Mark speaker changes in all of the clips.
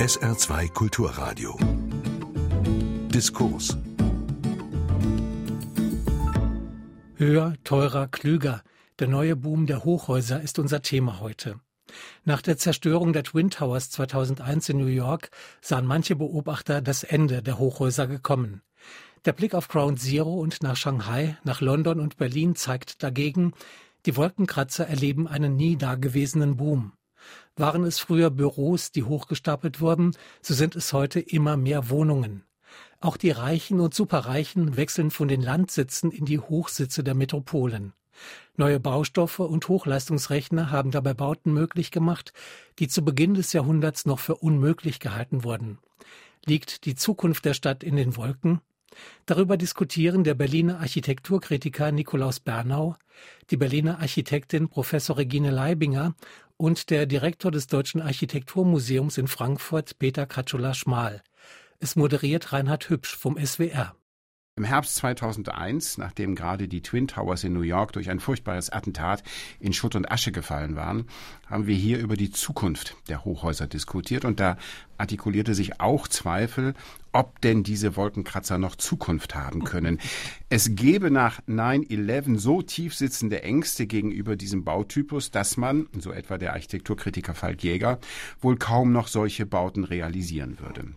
Speaker 1: SR2 Kulturradio. Diskurs.
Speaker 2: Höher, teurer, klüger. Der neue Boom der Hochhäuser ist unser Thema heute. Nach der Zerstörung der Twin Towers 2001 in New York sahen manche Beobachter das Ende der Hochhäuser gekommen. Der Blick auf Ground Zero und nach Shanghai, nach London und Berlin zeigt dagegen, die Wolkenkratzer erleben einen nie dagewesenen Boom. Waren es früher Büros, die hochgestapelt wurden, so sind es heute immer mehr Wohnungen. Auch die Reichen und Superreichen wechseln von den Landsitzen in die Hochsitze der Metropolen. Neue Baustoffe und Hochleistungsrechner haben dabei Bauten möglich gemacht, die zu Beginn des Jahrhunderts noch für unmöglich gehalten wurden. Liegt die Zukunft der Stadt in den Wolken? Darüber diskutieren der Berliner Architekturkritiker Nikolaus Bernau, die Berliner Architektin Professor Regine Leibinger und der Direktor des Deutschen Architekturmuseums in Frankfurt Peter Katschula-Schmal. Es moderiert Reinhard Hübsch vom SWR.
Speaker 3: Im Herbst 2001, nachdem gerade die Twin Towers in New York durch ein furchtbares Attentat in Schutt und Asche gefallen waren, haben wir hier über die Zukunft der Hochhäuser diskutiert und da artikulierte sich auch Zweifel, ob denn diese Wolkenkratzer noch Zukunft haben können. Es gebe nach 9-11 so tief sitzende Ängste gegenüber diesem Bautypus, dass man, so etwa der Architekturkritiker Falk Jäger, wohl kaum noch solche Bauten realisieren würde.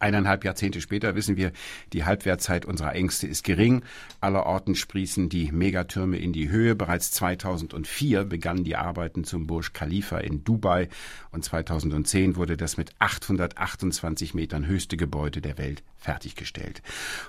Speaker 3: Eineinhalb Jahrzehnte später wissen wir, die Halbwertzeit unserer Ängste ist gering. Allerorten sprießen die Megatürme in die Höhe. Bereits 2004 begannen die Arbeiten zum Burj Khalifa in Dubai und 2010 wurde das mit 828 Metern höchste Gebäude der Welt fertiggestellt.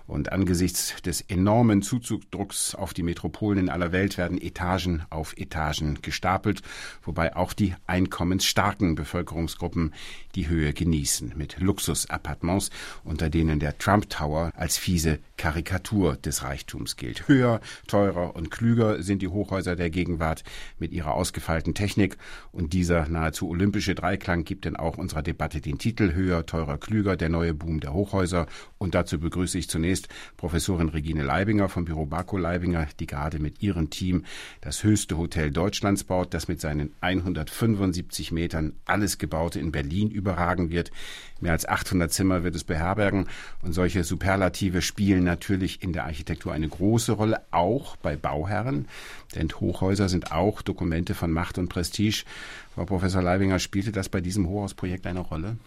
Speaker 3: Und angesichts des enormen Zuzugdrucks auf die Metropolen in aller Welt werden Etagen auf Etagen gestapelt, wobei auch die einkommensstarken Bevölkerungsgruppen die Höhe genießen mit Luxusappartements unter denen der Trump Tower als fiese Karikatur des Reichtums gilt. Höher, teurer und klüger sind die Hochhäuser der Gegenwart mit ihrer ausgefeilten Technik und dieser nahezu olympische Dreiklang gibt denn auch unserer Debatte den Titel Höher, teurer, klüger, der neue Boom der Hochhäuser und dazu begrüße ich zunächst Professorin Regine Leibinger vom Büro Barco Leibinger, die gerade mit ihrem Team das höchste Hotel Deutschlands baut, das mit seinen 175 Metern alles Gebaute in Berlin überragen wird. Mehr als 800 Zimmer wird es beherbergen. Und solche Superlative spielen natürlich in der Architektur eine große Rolle, auch bei Bauherren. Denn Hochhäuser sind auch Dokumente von Macht und Prestige. Frau Professor Leibinger, spielte das bei diesem Hochhausprojekt eine Rolle?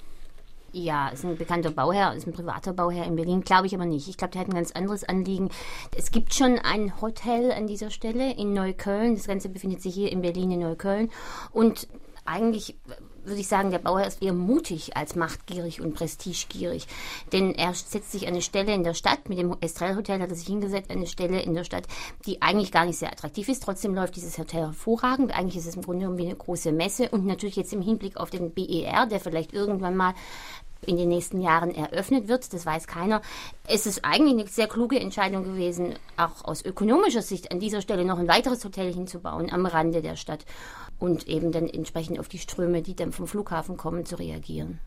Speaker 4: Ja, ist ein bekannter Bauherr, ist ein privater Bauherr in Berlin, glaube ich aber nicht. Ich glaube, der hat ein ganz anderes Anliegen. Es gibt schon ein Hotel an dieser Stelle in Neukölln. Das Ganze befindet sich hier in Berlin in Neukölln. Und eigentlich würde ich sagen, der Bauherr ist eher mutig als machtgierig und prestigegierig. Denn er setzt sich eine Stelle in der Stadt, mit dem Estrell Hotel hat er sich hingesetzt, eine Stelle in der Stadt, die eigentlich gar nicht sehr attraktiv ist. Trotzdem läuft dieses Hotel hervorragend. Eigentlich ist es im Grunde genommen wie eine große Messe und natürlich jetzt im Hinblick auf den BER, der vielleicht irgendwann mal in den nächsten Jahren eröffnet wird, das weiß keiner. Es ist eigentlich eine sehr kluge Entscheidung gewesen, auch aus ökonomischer Sicht an dieser Stelle noch ein weiteres Hotel hinzubauen am Rande der Stadt und eben dann entsprechend auf die Ströme, die dann vom Flughafen kommen, zu reagieren.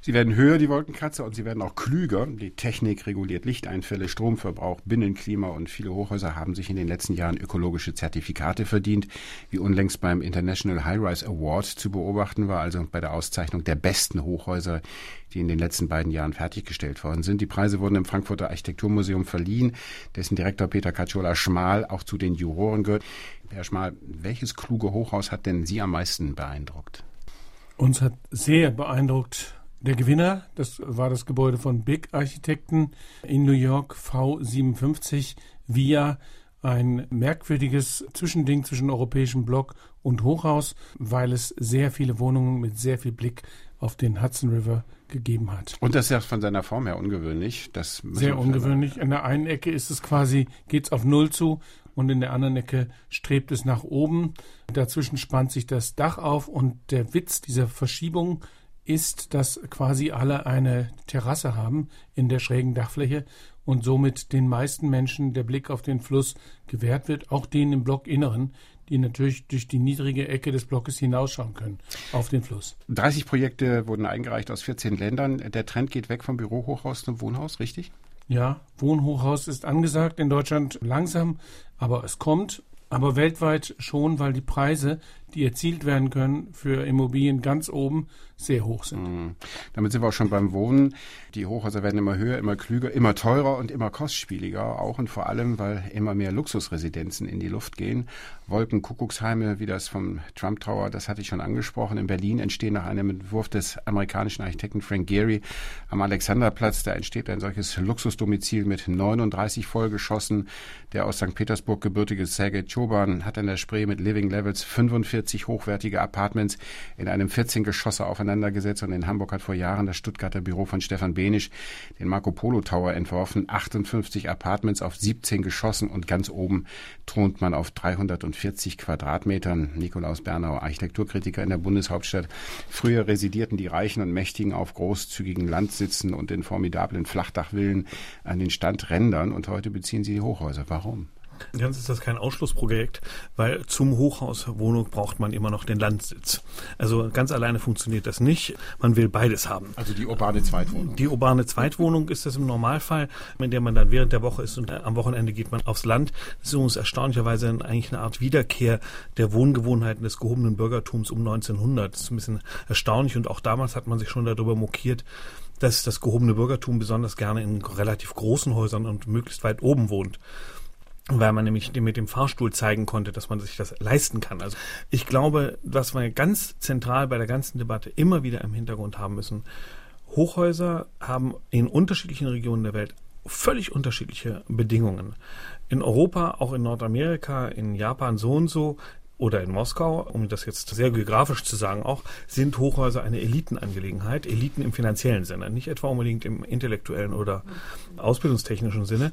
Speaker 3: Sie werden höher, die Wolkenkratzer, und sie werden auch klüger. Die Technik reguliert Lichteinfälle, Stromverbrauch, Binnenklima und viele Hochhäuser haben sich in den letzten Jahren ökologische Zertifikate verdient, wie unlängst beim International High-Rise Award zu beobachten war, also bei der Auszeichnung der besten Hochhäuser, die in den letzten beiden Jahren fertiggestellt worden sind. Die Preise wurden im Frankfurter Architekturmuseum verliehen, dessen Direktor Peter Katschola Schmal auch zu den Juroren gehört. Herr Schmal, welches kluge Hochhaus hat denn Sie am meisten beeindruckt?
Speaker 5: Uns hat sehr beeindruckt der Gewinner. Das war das Gebäude von Big Architekten in New York, V57 Via. Ein merkwürdiges Zwischending zwischen europäischem Block und Hochhaus, weil es sehr viele Wohnungen mit sehr viel Blick auf den Hudson River gegeben hat.
Speaker 3: Und das ist ja von seiner Form her ungewöhnlich. Das
Speaker 5: Sehr ungewöhnlich. In der einen Ecke ist es quasi, geht's auf Null zu und in der anderen Ecke strebt es nach oben. Dazwischen spannt sich das Dach auf und der Witz dieser Verschiebung ist, dass quasi alle eine Terrasse haben in der schrägen Dachfläche und somit den meisten Menschen der Blick auf den Fluss gewährt wird, auch denen im Blockinneren, die natürlich durch die niedrige Ecke des Blockes hinausschauen können auf den Fluss.
Speaker 3: 30 Projekte wurden eingereicht aus 14 Ländern. Der Trend geht weg vom Bürohochhaus zum Wohnhaus, richtig?
Speaker 5: Ja, Wohnhochhaus ist angesagt in Deutschland langsam, aber es kommt. Aber weltweit schon, weil die Preise, die erzielt werden können für Immobilien ganz oben, sehr hoch sind. Mhm.
Speaker 3: Damit sind wir auch schon beim Wohnen. Die Hochhäuser werden immer höher, immer klüger, immer teurer und immer kostspieliger. Auch und vor allem, weil immer mehr Luxusresidenzen in die Luft gehen. Wolkenkuckucksheime, wie das vom Trump Tower, das hatte ich schon angesprochen. In Berlin entstehen nach einem Entwurf des amerikanischen Architekten Frank Gehry am Alexanderplatz, da entsteht ein solches Luxusdomizil mit 39 Vollgeschossen. Der aus St. Petersburg gebürtige Sergei Choban hat an der Spree mit Living Levels 45 hochwertige Apartments in einem 14 Geschosse aufeinander auseinandergesetzt und in Hamburg hat vor Jahren das Stuttgarter Büro von Stefan Benisch den Marco Polo Tower entworfen. 58 Apartments auf 17 Geschossen und ganz oben thront man auf 340 Quadratmetern. Nikolaus Bernau, Architekturkritiker in der Bundeshauptstadt. Früher residierten die Reichen und Mächtigen auf großzügigen Landsitzen und in formidablen Flachdachvillen an den Standrändern und heute beziehen sie die Hochhäuser. Warum?
Speaker 6: Ganz ist das kein Ausschlussprojekt, weil zum Hochhauswohnung braucht man immer noch den Landsitz. Also ganz alleine funktioniert das nicht. Man will beides haben.
Speaker 3: Also die urbane Zweitwohnung.
Speaker 6: Die urbane Zweitwohnung ist das im Normalfall, in der man dann während der Woche ist und am Wochenende geht man aufs Land. Das ist uns erstaunlicherweise eigentlich eine Art Wiederkehr der Wohngewohnheiten des gehobenen Bürgertums um 1900. Das ist ein bisschen erstaunlich und auch damals hat man sich schon darüber mokiert, dass das gehobene Bürgertum besonders gerne in relativ großen Häusern und möglichst weit oben wohnt weil man nämlich mit dem Fahrstuhl zeigen konnte, dass man sich das leisten kann. Also ich glaube, was wir ganz zentral bei der ganzen Debatte immer wieder im Hintergrund haben müssen, Hochhäuser haben in unterschiedlichen Regionen der Welt völlig unterschiedliche Bedingungen. In Europa, auch in Nordamerika, in Japan so und so oder in Moskau, um das jetzt sehr geografisch zu sagen auch, sind Hochhäuser eine Elitenangelegenheit, Eliten im finanziellen Sinne, nicht etwa unbedingt im intellektuellen oder ausbildungstechnischen Sinne.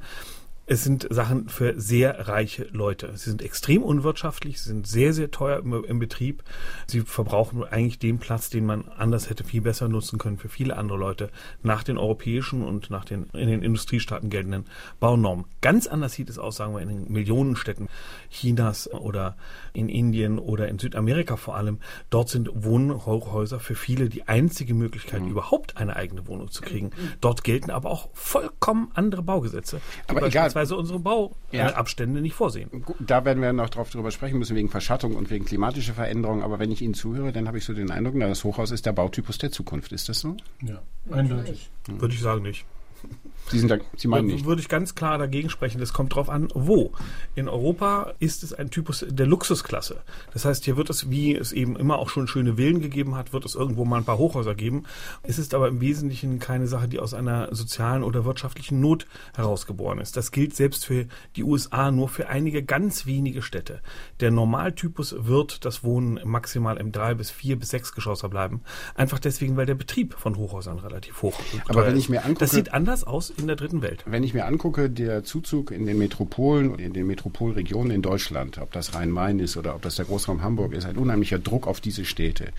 Speaker 6: Es sind Sachen für sehr reiche Leute. Sie sind extrem unwirtschaftlich, sie sind sehr, sehr teuer im, im, Betrieb. Sie verbrauchen eigentlich den Platz, den man anders hätte viel besser nutzen können für viele andere Leute nach den europäischen und nach den in den Industriestaaten geltenden Baunormen. Ganz anders sieht es aus, sagen wir, in den Millionenstädten Chinas oder in Indien oder in Südamerika vor allem. Dort sind Wohnhäuser für viele die einzige Möglichkeit, mhm. überhaupt eine eigene Wohnung zu kriegen. Dort gelten aber auch vollkommen andere Baugesetze.
Speaker 3: Aber egal,
Speaker 6: beispielsweise unsere Bauabstände ja. nicht vorsehen.
Speaker 3: Da werden wir noch drauf drüber sprechen müssen, wegen Verschattung und wegen klimatischer Veränderungen. Aber wenn ich Ihnen zuhöre, dann habe ich so den Eindruck, das Hochhaus ist der Bautypus der Zukunft. Ist das so?
Speaker 6: Ja, eindeutig. Würde ich sagen nicht.
Speaker 3: Sie, sind da, Sie meinen nicht?
Speaker 6: Würde ich ganz klar dagegen sprechen. Das kommt drauf an, wo. In Europa ist es ein Typus der Luxusklasse. Das heißt, hier wird es, wie es eben immer auch schon schöne Villen gegeben hat, wird es irgendwo mal ein paar Hochhäuser geben. Es ist aber im Wesentlichen keine Sache, die aus einer sozialen oder wirtschaftlichen Not herausgeboren ist. Das gilt selbst für die USA nur für einige ganz wenige Städte. Der Normaltypus wird das Wohnen maximal im drei bis vier bis sechs Geschosser bleiben. Einfach deswegen, weil der Betrieb von Hochhäusern relativ hoch
Speaker 3: ist. Aber wenn ich mir angucke,
Speaker 6: das sieht anders aus in der dritten Welt.
Speaker 3: Wenn ich mir angucke, der Zuzug in den Metropolen, in den Metropolregionen in Deutschland, ob das Rhein-Main ist oder ob das der Großraum Hamburg ist, ein unheimlicher Druck auf diese Städte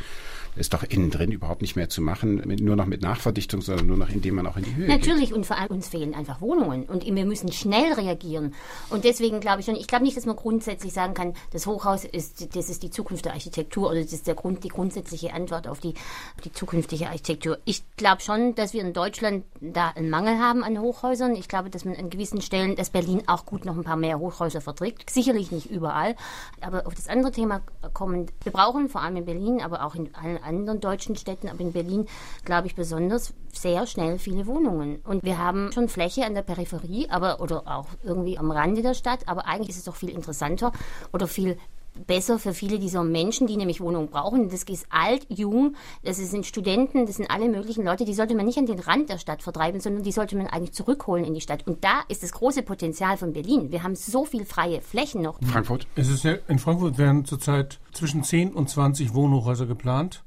Speaker 3: ist doch innen drin überhaupt nicht mehr zu machen, nur noch mit Nachverdichtung, sondern nur noch indem man auch in die Höhe
Speaker 4: Natürlich,
Speaker 3: geht.
Speaker 4: und vor allem uns fehlen einfach Wohnungen und wir müssen schnell reagieren. Und deswegen glaube ich schon, ich glaube nicht, dass man grundsätzlich sagen kann, das Hochhaus ist, das ist die Zukunft der Architektur oder das ist der Grund, die grundsätzliche Antwort auf die, die zukünftige Architektur. Ich glaube schon, dass wir in Deutschland da einen Mangel haben an Hochhäusern. Ich glaube, dass man an gewissen Stellen, dass Berlin auch gut noch ein paar mehr Hochhäuser verträgt. Sicherlich nicht überall. Aber auf das andere Thema kommen, wir brauchen vor allem in Berlin, aber auch in allen anderen deutschen Städten, aber in Berlin, glaube ich, besonders sehr schnell viele Wohnungen. Und wir haben schon Fläche an der Peripherie, aber oder auch irgendwie am Rande der Stadt, aber eigentlich ist es doch viel interessanter oder viel besser für viele dieser Menschen, die nämlich Wohnungen brauchen. Das ist alt, jung, das sind Studenten, das sind alle möglichen Leute, die sollte man nicht an den Rand der Stadt vertreiben, sondern die sollte man eigentlich zurückholen in die Stadt. Und da ist das große Potenzial von Berlin. Wir haben so viel freie Flächen noch.
Speaker 5: Frankfurt? Es ist ja, in Frankfurt werden zurzeit zwischen 10 und 20 Wohnhochhäuser geplant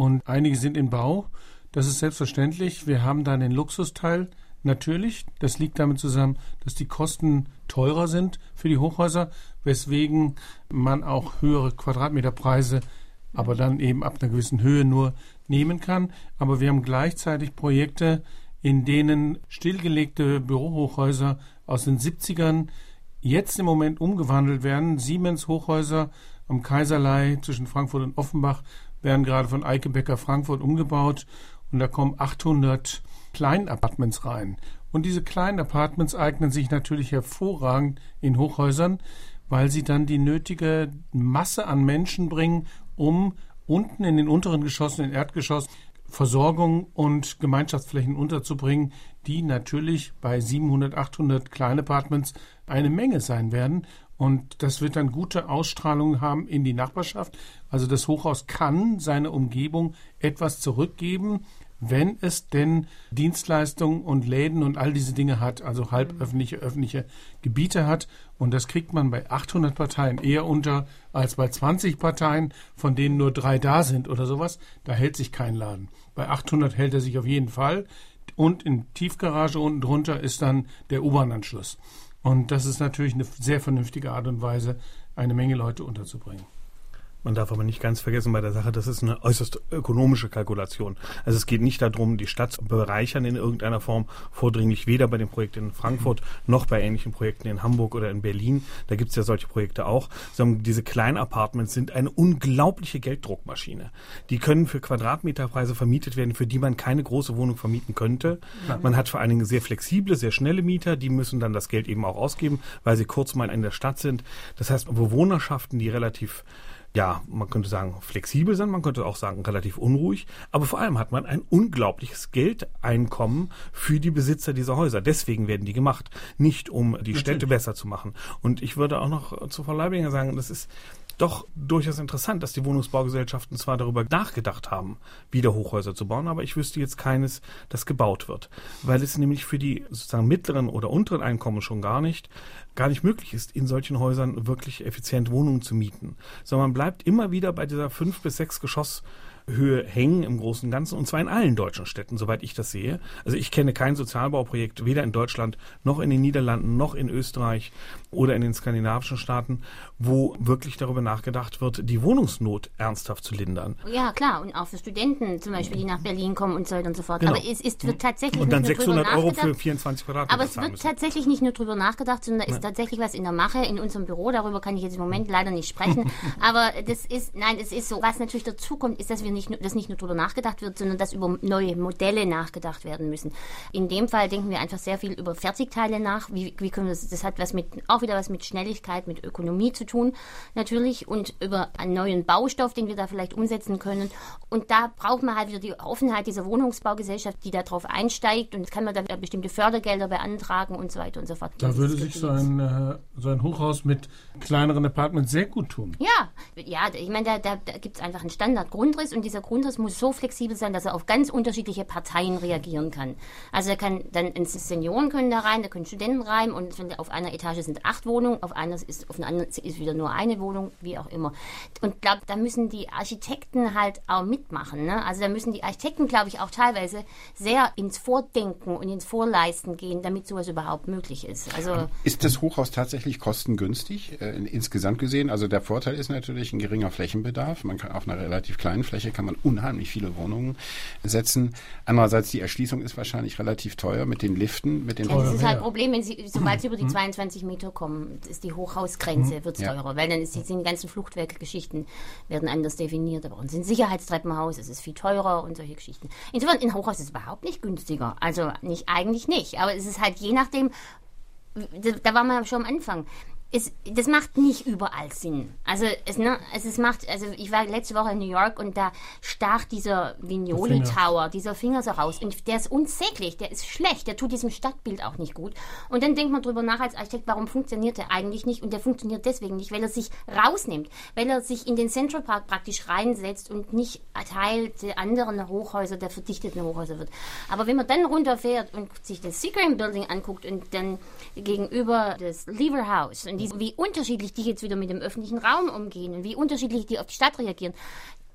Speaker 5: und einige sind in Bau. Das ist selbstverständlich. Wir haben dann den Luxusteil natürlich. Das liegt damit zusammen, dass die Kosten teurer sind für die Hochhäuser, weswegen man auch höhere Quadratmeterpreise, aber dann eben ab einer gewissen Höhe nur nehmen kann. Aber wir haben gleichzeitig Projekte, in denen stillgelegte Bürohochhäuser aus den 70ern jetzt im Moment umgewandelt werden. Siemens Hochhäuser am Kaiserlei zwischen Frankfurt und Offenbach werden gerade von Eike Becker Frankfurt umgebaut und da kommen 800 Kleinapartments rein. Und diese kleinen Apartments eignen sich natürlich hervorragend in Hochhäusern, weil sie dann die nötige Masse an Menschen bringen, um unten in den unteren Geschossen, in den Erdgeschoss, Versorgung und Gemeinschaftsflächen unterzubringen, die natürlich bei 700, 800 Kleinapartments eine Menge sein werden. Und das wird dann gute Ausstrahlung haben in die Nachbarschaft. Also das Hochhaus kann seine Umgebung etwas zurückgeben, wenn es denn Dienstleistungen und Läden und all diese Dinge hat, also halböffentliche, öffentliche Gebiete hat. Und das kriegt man bei 800 Parteien eher unter als bei 20 Parteien, von denen nur drei da sind oder sowas. Da hält sich kein Laden. Bei 800 hält er sich auf jeden Fall. Und in Tiefgarage unten drunter ist dann der U-Bahn-Anschluss. Und das ist natürlich eine sehr vernünftige Art und Weise, eine Menge Leute unterzubringen.
Speaker 6: Man darf aber nicht ganz vergessen bei der Sache, das ist eine äußerst ökonomische Kalkulation. Also es geht nicht darum, die Stadt zu bereichern in irgendeiner Form, vordringlich weder bei dem Projekt in Frankfurt noch bei ähnlichen Projekten in Hamburg oder in Berlin. Da gibt es ja solche Projekte auch. Sondern diese kleinen Apartments sind eine unglaubliche Gelddruckmaschine. Die können für Quadratmeterpreise vermietet werden, für die man keine große Wohnung vermieten könnte. Man hat vor allen Dingen sehr flexible, sehr schnelle Mieter, die müssen dann das Geld eben auch ausgeben, weil sie kurz mal in der Stadt sind. Das heißt, Bewohnerschaften, die relativ ja, man könnte sagen, flexibel sind, man könnte auch sagen, relativ unruhig, aber vor allem hat man ein unglaubliches Geldeinkommen für die Besitzer dieser Häuser. Deswegen werden die gemacht, nicht um die Natürlich. Städte besser zu machen. Und ich würde auch noch zu Frau Leibinger sagen, das ist, doch durchaus interessant, dass die Wohnungsbaugesellschaften zwar darüber nachgedacht haben, wieder Hochhäuser zu bauen, aber ich wüsste jetzt keines, das gebaut wird. Weil es nämlich für die sozusagen mittleren oder unteren Einkommen schon gar nicht, gar nicht möglich ist, in solchen Häusern wirklich effizient Wohnungen zu mieten. Sondern man bleibt immer wieder bei dieser fünf bis sechs Geschoss Höhe hängen im Großen und Ganzen und zwar in allen deutschen Städten, soweit ich das sehe. Also ich kenne kein Sozialbauprojekt, weder in Deutschland noch in den Niederlanden noch in Österreich oder in den skandinavischen Staaten, wo wirklich darüber nachgedacht wird, die Wohnungsnot ernsthaft zu lindern.
Speaker 4: Ja, klar, und auch für Studenten zum Beispiel, die nach Berlin kommen und so weiter und so fort.
Speaker 6: Genau.
Speaker 4: Aber es ist, wird tatsächlich
Speaker 6: Und dann 600 Euro für 24 Quadratmeter
Speaker 4: Aber es wird müssen. tatsächlich nicht nur darüber nachgedacht, sondern da ist tatsächlich was in der Mache in unserem Büro. Darüber kann ich jetzt im Moment leider nicht sprechen. Aber das ist, nein, es ist so. Was natürlich dazu kommt, ist, dass wir nicht nur, dass nicht nur darüber nachgedacht wird, sondern dass über neue Modelle nachgedacht werden müssen. In dem Fall denken wir einfach sehr viel über Fertigteile nach. Wie, wie können wir das, das hat was mit, auch wieder was mit Schnelligkeit, mit Ökonomie zu tun, natürlich, und über einen neuen Baustoff, den wir da vielleicht umsetzen können. Und da braucht man halt wieder die Offenheit dieser Wohnungsbaugesellschaft, die darauf einsteigt. Und jetzt kann man da bestimmte Fördergelder beantragen und so weiter und so fort.
Speaker 5: Da würde sich so ein, äh, so ein Hochhaus mit kleineren Apartments sehr gut tun.
Speaker 4: Ja, ja, ich meine, da, da, da gibt es einfach einen Standardgrundriss und dieser Grundriss muss so flexibel sein, dass er auf ganz unterschiedliche Parteien reagieren kann. Also er kann dann Senioren können da rein, da können Studenten rein und auf einer Etage sind acht Wohnungen, auf einer ist auf einer anderen ist wieder nur eine Wohnung, wie auch immer. Und glaube, da müssen die Architekten halt auch mitmachen. Ne? Also da müssen die Architekten, glaube ich, auch teilweise sehr ins Vordenken und ins Vorleisten gehen, damit sowas überhaupt möglich ist. Also
Speaker 3: ist das Hochhaus tatsächlich kostengünstig äh, insgesamt gesehen? Also der Vorteil ist natürlich ein geringer Flächenbedarf. Man kann auf einer relativ kleinen Fläche kann man unheimlich viele Wohnungen setzen. Andererseits die Erschließung ist wahrscheinlich relativ teuer mit den Liften, mit den.
Speaker 4: Ja, das ist halt ein Problem, wenn Sie, sobald Sie über die 22 Meter kommen, ist die Hochhausgrenze mhm. wird ja. teurer, weil dann ist die, die ganzen Fluchtwerkgeschichten werden anders definiert. Aber uns sind Sicherheitstreppenhaus, es ist viel teurer und solche Geschichten. Insofern, ein Hochhaus ist überhaupt nicht günstiger. Also nicht eigentlich nicht. Aber es ist halt je nachdem, da waren wir schon am Anfang es, das macht nicht überall Sinn. Also es, ne, es, es macht, also ich war letzte Woche in New York und da stach dieser Vignoli Tower, dieser Finger so raus und der ist unsäglich, der ist schlecht, der tut diesem Stadtbild auch nicht gut. Und dann denkt man drüber nach als Architekt, warum funktioniert der eigentlich nicht? Und der funktioniert deswegen nicht, weil er sich rausnimmt, weil er sich in den Central Park praktisch reinsetzt und nicht Teil der anderen Hochhäuser, der verdichteten Hochhäuser wird. Aber wenn man dann runterfährt und sich das Seagram Building anguckt und dann gegenüber das Lever House und die, wie unterschiedlich die jetzt wieder mit dem öffentlichen Raum umgehen und wie unterschiedlich die auf die Stadt reagieren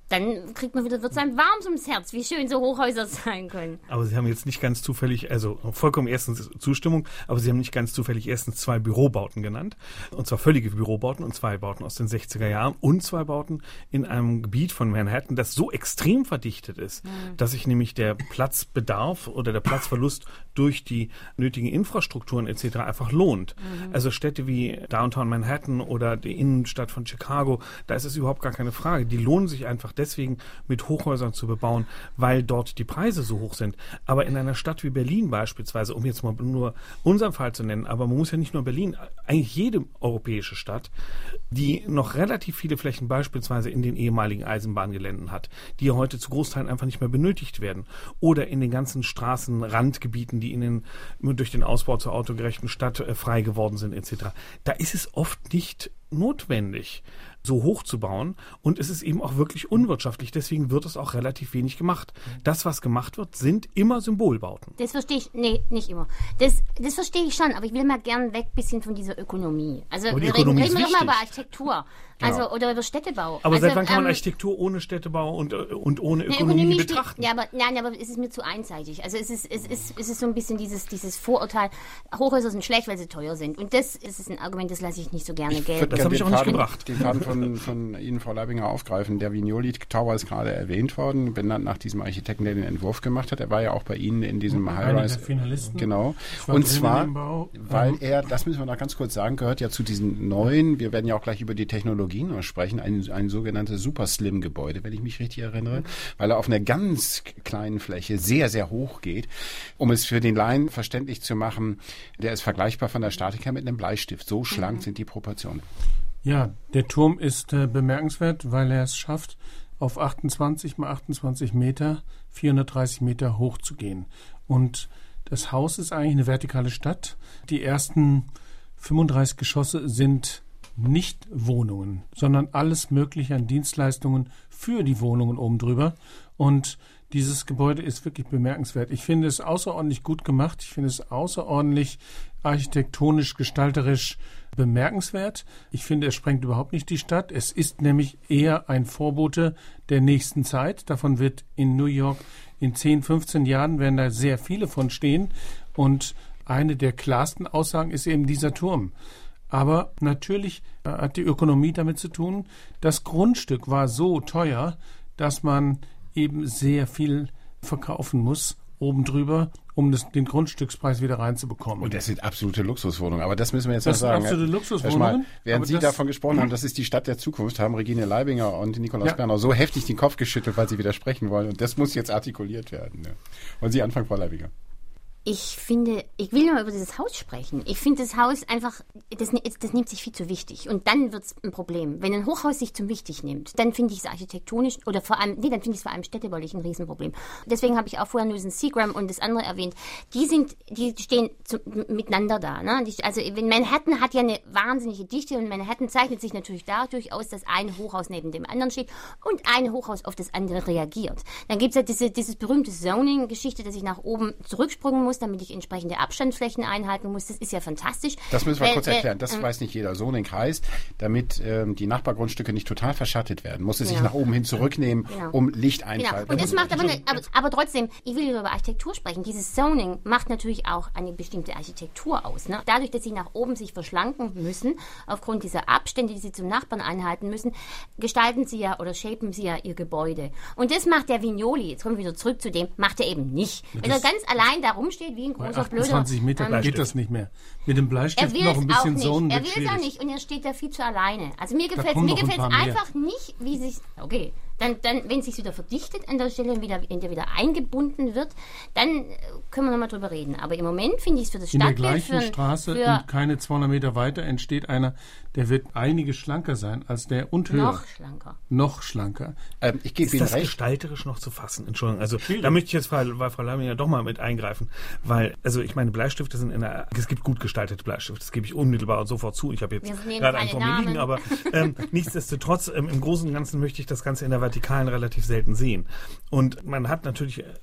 Speaker 4: dann kriegt man wieder, wird es einem warm ums Herz, wie schön so Hochhäuser sein können.
Speaker 6: Aber Sie haben jetzt nicht ganz zufällig, also vollkommen erstens Zustimmung, aber Sie haben nicht ganz zufällig erstens zwei Bürobauten genannt. Und zwar völlige Bürobauten und zwei Bauten aus den 60er Jahren und zwei Bauten in einem Gebiet von Manhattan, das so extrem verdichtet ist, mhm. dass sich nämlich der Platzbedarf oder der Platzverlust durch die nötigen Infrastrukturen etc. einfach lohnt. Mhm. Also Städte wie Downtown Manhattan oder die Innenstadt von Chicago, da ist es überhaupt gar keine Frage. Die lohnen sich einfach deswegen mit Hochhäusern zu bebauen, weil dort die Preise so hoch sind. Aber in einer Stadt wie Berlin beispielsweise, um jetzt mal nur unseren Fall zu nennen, aber man muss ja nicht nur Berlin, eigentlich jede europäische Stadt, die noch relativ viele Flächen beispielsweise in den ehemaligen Eisenbahngeländen hat, die heute zu Großteilen einfach nicht mehr benötigt werden. Oder in den ganzen Straßenrandgebieten, die in den, durch den Ausbau zur autogerechten Stadt äh, frei geworden sind, etc. Da ist es oft nicht notwendig, so hoch zu bauen. Und es ist eben auch wirklich unwirtschaftlich. Deswegen wird es auch relativ wenig gemacht. Das, was gemacht wird, sind immer Symbolbauten.
Speaker 4: Das verstehe ich, nee, nicht immer. Das, das verstehe ich schon, aber ich will mal gern weg bisschen von dieser Ökonomie. Also
Speaker 6: Aber die
Speaker 4: wir
Speaker 6: Ökonomie
Speaker 4: reden, reden wir
Speaker 6: ist
Speaker 4: doch mal über. Architektur. Also, oder über Städtebau.
Speaker 6: Aber
Speaker 4: also,
Speaker 6: seit wann kann man
Speaker 4: ähm,
Speaker 6: Architektur ohne Städtebau und, äh, und ohne Ökonomie,
Speaker 4: steht-
Speaker 6: betrachten?
Speaker 4: Ja, aber nein, aber es ist mir zu einseitig. Also es ist, es ist, es ist so ein bisschen dieses, dieses Vorurteil, Hochhäuser sind schlecht, weil sie teuer sind. Und das ist ein Argument, das lasse ich nicht so gerne gelten.
Speaker 6: Das habe ich auch nicht gebracht.
Speaker 3: Den Faden von, von Ihnen, Frau Leibinger, aufgreifen. Der Vignoli Tower ist gerade erwähnt worden, benannt nach diesem Architekten, der den Entwurf gemacht hat. Er war ja auch bei Ihnen in diesem High-Rise.
Speaker 5: Finalisten.
Speaker 3: Genau. Und zwar, weil
Speaker 5: Ähm,
Speaker 3: er, das müssen wir noch ganz kurz sagen, gehört ja zu diesen neuen, wir werden ja auch gleich über die Technologien noch sprechen, ein, ein sogenanntes Super Slim Gebäude, wenn ich mich richtig erinnere, weil er auf einer ganz kleinen Fläche sehr, sehr hoch geht. Um es für den Laien verständlich zu machen, der ist vergleichbar von der Statik her mit einem Bleistift. So schlank sind die Proportionen.
Speaker 5: Ja, der Turm ist äh, bemerkenswert, weil er es schafft, auf 28 mal 28 Meter, 430 Meter hoch zu gehen. Und das Haus ist eigentlich eine vertikale Stadt. Die ersten 35 Geschosse sind nicht Wohnungen, sondern alles Mögliche an Dienstleistungen für die Wohnungen oben drüber. Und dieses Gebäude ist wirklich bemerkenswert. Ich finde es außerordentlich gut gemacht. Ich finde es außerordentlich architektonisch, gestalterisch bemerkenswert. Ich finde, es sprengt überhaupt nicht die Stadt. Es ist nämlich eher ein Vorbote der nächsten Zeit. Davon wird in New York in 10, 15 Jahren werden da sehr viele von stehen. Und eine der klarsten Aussagen ist eben dieser Turm. Aber natürlich hat die Ökonomie damit zu tun. Das Grundstück war so teuer, dass man eben sehr viel verkaufen muss oben drüber, um das, den Grundstückspreis wieder reinzubekommen.
Speaker 3: Und das sind absolute Luxuswohnungen. Aber das müssen wir jetzt
Speaker 5: Das sind
Speaker 3: sagen.
Speaker 5: absolute
Speaker 3: Herr
Speaker 5: Luxuswohnungen,
Speaker 3: Schmal, Während Sie
Speaker 5: das-
Speaker 3: davon gesprochen haben, das ist die Stadt der Zukunft, haben Regine Leibinger und Nikolaus
Speaker 5: Ja.
Speaker 3: Bernau so heftig den Kopf geschüttelt, weil sie widersprechen wollen. Und das muss jetzt artikuliert werden. Ne? Wollen Sie anfangen, Frau Leibinger?
Speaker 4: Ich finde, ich will nur über dieses Haus sprechen. Ich finde das Haus einfach, das, das nimmt sich viel zu wichtig. Und dann wird es ein Problem. Wenn ein Hochhaus sich zu wichtig nimmt, dann finde ich es architektonisch oder vor allem, nee, dann finde ich es vor allem städtebaulich ein Riesenproblem. Deswegen habe ich auch vorher nur diesen Seagram und das andere erwähnt. Die sind, die stehen zu, miteinander da. Ne? Die, also wenn Manhattan hat ja eine wahnsinnige Dichte und Manhattan zeichnet sich natürlich dadurch aus, dass ein Hochhaus neben dem anderen steht und ein Hochhaus auf das andere reagiert. Dann gibt es ja diese, dieses berühmte Zoning-Geschichte, dass ich nach oben zurückspringen muss, damit ich entsprechende Abstandsflächen einhalten muss. Das ist ja fantastisch.
Speaker 3: Das müssen wir
Speaker 4: Weil,
Speaker 3: kurz
Speaker 4: äh,
Speaker 3: erklären. Das
Speaker 4: ähm,
Speaker 3: weiß nicht jeder. So einen Kreis, damit ähm, die Nachbargrundstücke nicht total verschattet werden, muss es sich
Speaker 4: Genau.
Speaker 3: nach oben hin zurücknehmen,
Speaker 4: Genau.
Speaker 3: um Licht
Speaker 4: Genau.
Speaker 3: einschalten.
Speaker 4: Und das
Speaker 3: muss-
Speaker 4: macht aber, aber, aber trotzdem, ich will über Architektur sprechen. Dieses Zoning macht natürlich auch eine bestimmte Architektur aus. Ne? Dadurch, dass sie nach oben sich verschlanken müssen, aufgrund dieser Abstände, die sie zum Nachbarn einhalten müssen, gestalten sie ja oder shapen sie ja ihr Gebäude. Und das macht der Vignoli, jetzt kommen wir wieder zurück zu dem, macht er eben nicht. Wenn er ganz allein da rumsteht, wie ein
Speaker 5: Bei
Speaker 4: großer Blöder.
Speaker 5: 28 Meter
Speaker 4: ähm,
Speaker 5: geht das nicht mehr. Mit dem Bleistift noch
Speaker 4: es
Speaker 5: ein bisschen. Zonen
Speaker 4: Er will es auch nicht und er steht da viel zu alleine. Also mir gefällt
Speaker 5: noch ein paar mehr.
Speaker 4: einfach nicht, wie sich okay. Dann, dann, wenn es sich wieder verdichtet an der Stelle wieder, wenn der wieder eingebunden wird, dann äh, können wir nochmal drüber reden. Aber im Moment finde ich es für das
Speaker 5: In der
Speaker 4: Stadtbild
Speaker 5: gleichen Straße und keine 200 Meter weiter entsteht einer, der wird einiges schlanker sein als der und höher.
Speaker 4: noch schlanker.
Speaker 5: Noch schlanker.
Speaker 3: ähm, ich gebe
Speaker 6: Ist
Speaker 3: Ihnen
Speaker 6: das
Speaker 3: recht.
Speaker 6: gestalterisch noch zu fassen? Entschuldigung, also da möchte ich jetzt Frau, weil Frau Laminger doch mal mit eingreifen, weil, also ich meine, Bleistifte sind in der, es gibt gut gestaltete Bleistifte, das gebe ich unmittelbar und sofort zu. Ich habe jetzt gerade einen vor mir liegen, aber ähm, nichtsdestotrotz, ähm, im Großen und Ganzen möchte ich das Ganze in der Vertikalen relativ selten sehen. Und man hat natürlich äh,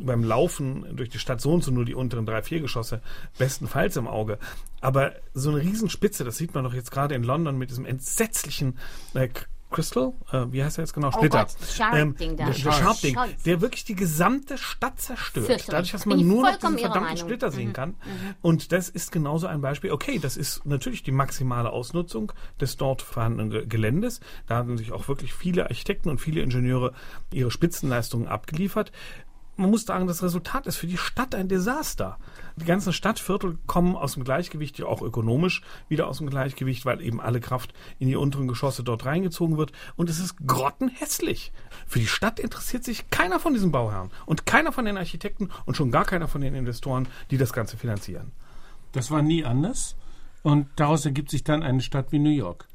Speaker 6: beim Laufen durch die Stadt so und so nur die unteren drei, vier Geschosse bestenfalls im Auge. Aber so eine Riesenspitze, das sieht man doch jetzt gerade in London mit diesem entsetzlichen äh, Crystal, äh, wie heißt er jetzt genau? Splitter.
Speaker 4: Oh Gott, das Sharp-Ding da.
Speaker 6: Der, der wirklich die gesamte Stadt zerstört. Dadurch, dass man nur noch diesen verdammten
Speaker 4: Meinung.
Speaker 6: Splitter sehen kann. Und das ist genauso ein Beispiel. Okay, das ist natürlich die maximale Ausnutzung des dort vorhandenen Ge- Geländes. Da haben sich auch wirklich viele Architekten und viele Ingenieure ihre Spitzenleistungen abgeliefert. Man muss sagen, das Resultat ist für die Stadt ein Desaster. Die ganzen Stadtviertel kommen aus dem Gleichgewicht, auch ökonomisch wieder aus dem Gleichgewicht, weil eben alle Kraft in die unteren Geschosse dort reingezogen wird. Und es ist grottenhässlich. Für die Stadt interessiert sich keiner von diesen Bauherren und keiner von den Architekten und schon gar keiner von den Investoren, die das Ganze finanzieren.
Speaker 5: Das war nie anders. Und daraus ergibt sich dann eine Stadt wie New York.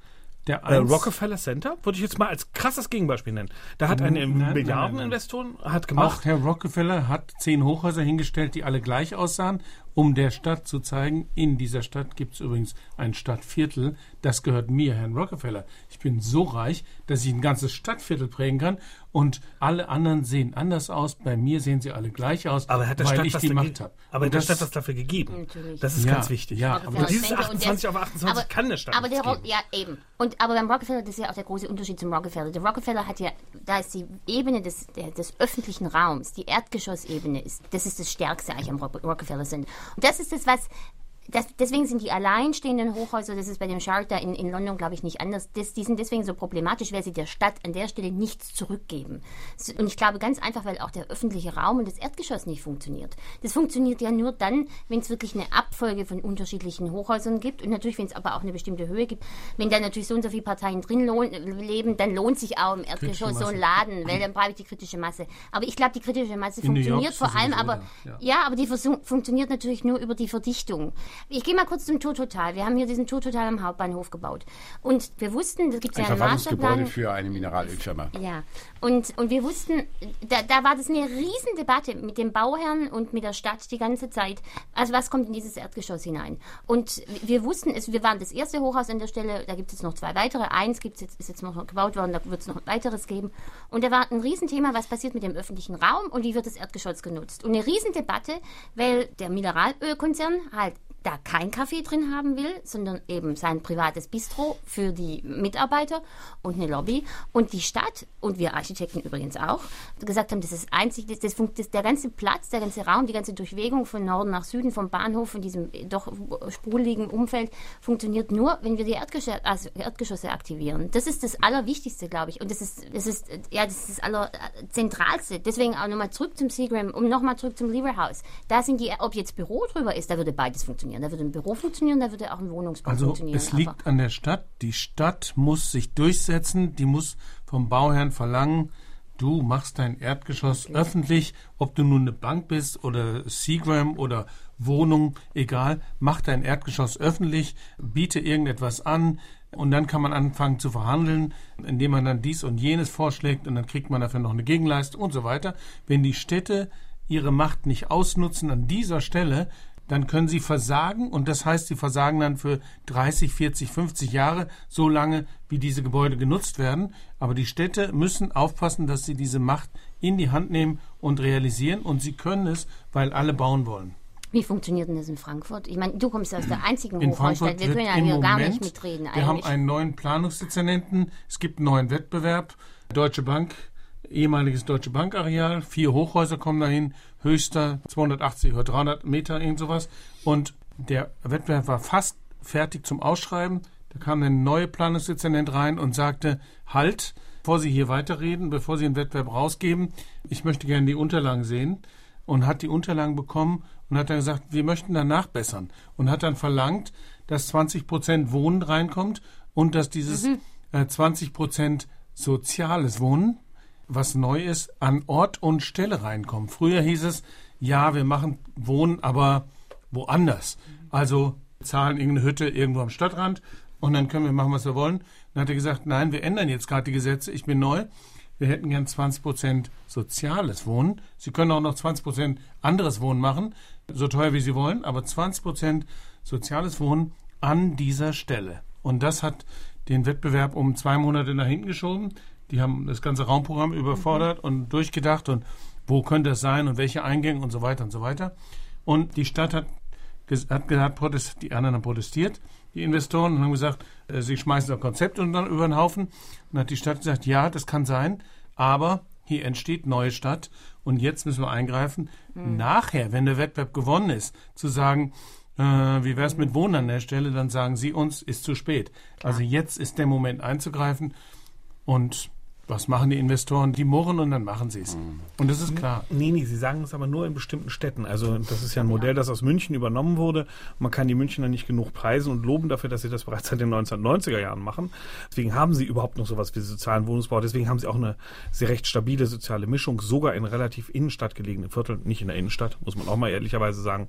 Speaker 6: Der äh, Rockefeller Center würde ich jetzt mal als krasses Gegenbeispiel nennen. Da hat eine Milliardeninvestoren hat gemacht.
Speaker 5: Auch Herr Rockefeller hat zehn Hochhäuser hingestellt, die alle gleich aussahen um der Stadt zu zeigen, in dieser Stadt gibt es übrigens ein Stadtviertel, das gehört mir, Herrn Rockefeller. Ich bin so reich, dass ich ein ganzes Stadtviertel prägen kann und alle anderen sehen anders aus. Bei mir sehen sie alle gleich aus,
Speaker 6: aber hat der
Speaker 5: weil
Speaker 6: Stadt
Speaker 5: ich die Macht habe.
Speaker 6: Aber hat der Stadt was dafür gegeben? Natürlich. Das ist ja, ganz wichtig.
Speaker 5: Ja,
Speaker 6: aber und dieses 28 auf 28 aber, kann der Stadt
Speaker 4: aber
Speaker 6: der
Speaker 4: geben. Ja, eben. Und, aber beim Rockefeller, das ist ja auch der große Unterschied zum Rockefeller. Der Rockefeller hat ja, da ist die Ebene des, der, des öffentlichen Raums, die Erdgeschossebene, ist, das ist das Stärkste eigentlich am Rockefeller sind. Und das ist das, was das, deswegen sind die alleinstehenden Hochhäuser, das ist bei dem Charter in, in London, glaube ich, nicht anders, das, die sind deswegen so problematisch, weil sie der Stadt an der Stelle nichts zurückgeben. Und ich glaube ganz einfach, weil auch der öffentliche Raum und das Erdgeschoss nicht funktioniert. Das funktioniert ja nur dann, wenn es wirklich eine Abfolge von unterschiedlichen Hochhäusern gibt und natürlich, wenn es aber auch eine bestimmte Höhe gibt. Wenn da natürlich so und so viele Parteien drin leben, dann lohnt sich auch im Erdgeschoss so ein Laden, weil dann brauche ich die kritische Masse. Aber ich glaube, die kritische Masse in funktioniert vor allem, aber ja. ja. aber die funktioniert natürlich nur über die Verdichtung. Ich gehe mal kurz zum Tototal. Wir haben hier diesen Tototal am Hauptbahnhof gebaut. Und wir wussten, da gibt ja einen
Speaker 3: Masterplan. für eine Mineralölfirma.
Speaker 4: Ja. Und, und wir wussten, da, da war das eine Riesendebatte mit dem Bauherrn und mit der Stadt die ganze Zeit. Also was kommt in dieses Erdgeschoss hinein? Und wir wussten, es, wir waren das erste Hochhaus an der Stelle, da gibt es jetzt noch zwei weitere. Eins gibt's jetzt, ist jetzt noch gebaut worden, da wird es noch ein weiteres geben. Und da war ein Riesenthema, was passiert mit dem öffentlichen Raum und wie wird das Erdgeschoss genutzt. Und eine Riesendebatte, weil der Mineralölkonzern halt da kein Kaffee drin haben will, sondern eben sein privates Bistro für die Mitarbeiter und eine Lobby. Und die Stadt und wir Architekten übrigens auch gesagt haben, das ist einzig, das, das, das, der ganze Platz, der ganze Raum, die ganze Durchwegung von Norden nach Süden, vom Bahnhof, von diesem doch sprudeligen Umfeld funktioniert nur, wenn wir die Erdgeschosse, also Erdgeschosse aktivieren. Das ist das Allerwichtigste, glaube ich. Und das ist, das ist, ja, das ist das Allerzentralste. Deswegen auch nochmal zurück zum Seagram, um nochmal zurück zum Leverhouse. Da sind die, ob jetzt Büro drüber ist, da würde beides funktionieren funktionieren. Da würde ein Büro funktionieren, da würde auch ein Wohnungsbau
Speaker 5: also
Speaker 4: funktionieren.
Speaker 5: Also es liegt an der Stadt. Die Stadt muss sich durchsetzen. Die muss vom Bauherrn verlangen, du machst dein Erdgeschoss okay. öffentlich, ob du nun eine Bank bist oder Seagram oder Wohnung, egal, mach dein Erdgeschoss öffentlich, biete irgendetwas an und dann kann man anfangen zu verhandeln, indem man dann dies und jenes vorschlägt und dann kriegt man dafür noch eine Gegenleistung und so weiter. Wenn die Städte ihre Macht nicht ausnutzen an dieser Stelle, dann können sie versagen und das heißt, sie versagen dann für 30, 40, 50 Jahre, so lange, wie diese Gebäude genutzt werden. Aber die Städte müssen aufpassen, dass sie diese Macht in die Hand nehmen und realisieren und sie können es, weil alle bauen wollen.
Speaker 4: Wie funktioniert denn das in Frankfurt? Ich meine, du kommst aus der einzigen in Hochhaustadt. Wir können ja hier gar nicht mitreden.
Speaker 5: Eigentlich. Wir haben einen neuen Planungsdezernenten. Es gibt einen neuen Wettbewerb. Deutsche Bank ehemaliges Deutsche Bankareal. Vier Hochhäuser kommen dahin, höchster 280 oder 300 Meter, irgend sowas. Und der Wettbewerb war fast fertig zum Ausschreiben. Da kam ein neuer Planungsdezernent rein und sagte, halt, bevor Sie hier weiterreden, bevor Sie den Wettbewerb rausgeben, ich möchte gerne die Unterlagen sehen. Und hat die Unterlagen bekommen und hat dann gesagt, wir möchten da nachbessern. Und hat dann verlangt, dass 20 Prozent Wohnen reinkommt und dass dieses mhm. äh, 20 Prozent soziales Wohnen was neu ist, an Ort und Stelle reinkommen. Früher hieß es, ja, wir machen Wohnen, aber woanders. Also zahlen irgendeine Hütte irgendwo am Stadtrand und dann können wir machen, was wir wollen. Dann hat er gesagt, nein, wir ändern jetzt gerade die Gesetze, ich bin neu. Wir hätten gern 20 Prozent soziales Wohnen. Sie können auch noch 20 Prozent anderes Wohnen machen, so teuer wie Sie wollen, aber 20 Prozent soziales Wohnen an dieser Stelle. Und das hat den Wettbewerb um zwei Monate nach hinten geschoben. Die haben das ganze Raumprogramm überfordert mhm. und durchgedacht und wo könnte es sein und welche Eingänge und so weiter und so weiter. Und die Stadt hat, hat, hat protest, die anderen haben protestiert, die Investoren, und haben gesagt, äh, sie schmeißen das Konzept und dann über den Haufen. Und hat die Stadt gesagt, ja, das kann sein, aber hier entsteht neue Stadt und jetzt müssen wir eingreifen. Mhm. Nachher, wenn der Wettbewerb gewonnen ist, zu sagen, äh, wie wäre es mit Wohnen an der Stelle, dann sagen sie uns, ist zu spät. Also jetzt ist der Moment einzugreifen und was machen die Investoren? Die murren und dann machen sie es. Mhm. Und das ist klar.
Speaker 6: Nee, nee, sie sagen es aber nur in bestimmten Städten. Also das ist ja ein Modell, das aus München übernommen wurde. Man kann die Münchner nicht genug preisen und loben dafür, dass sie das bereits seit den 1990er Jahren machen. Deswegen haben sie überhaupt noch sowas wie sozialen Wohnungsbau. Deswegen haben sie auch eine sehr recht stabile soziale Mischung, sogar in relativ Innenstadt gelegenen Vierteln, nicht in der Innenstadt, muss man auch mal ehrlicherweise sagen.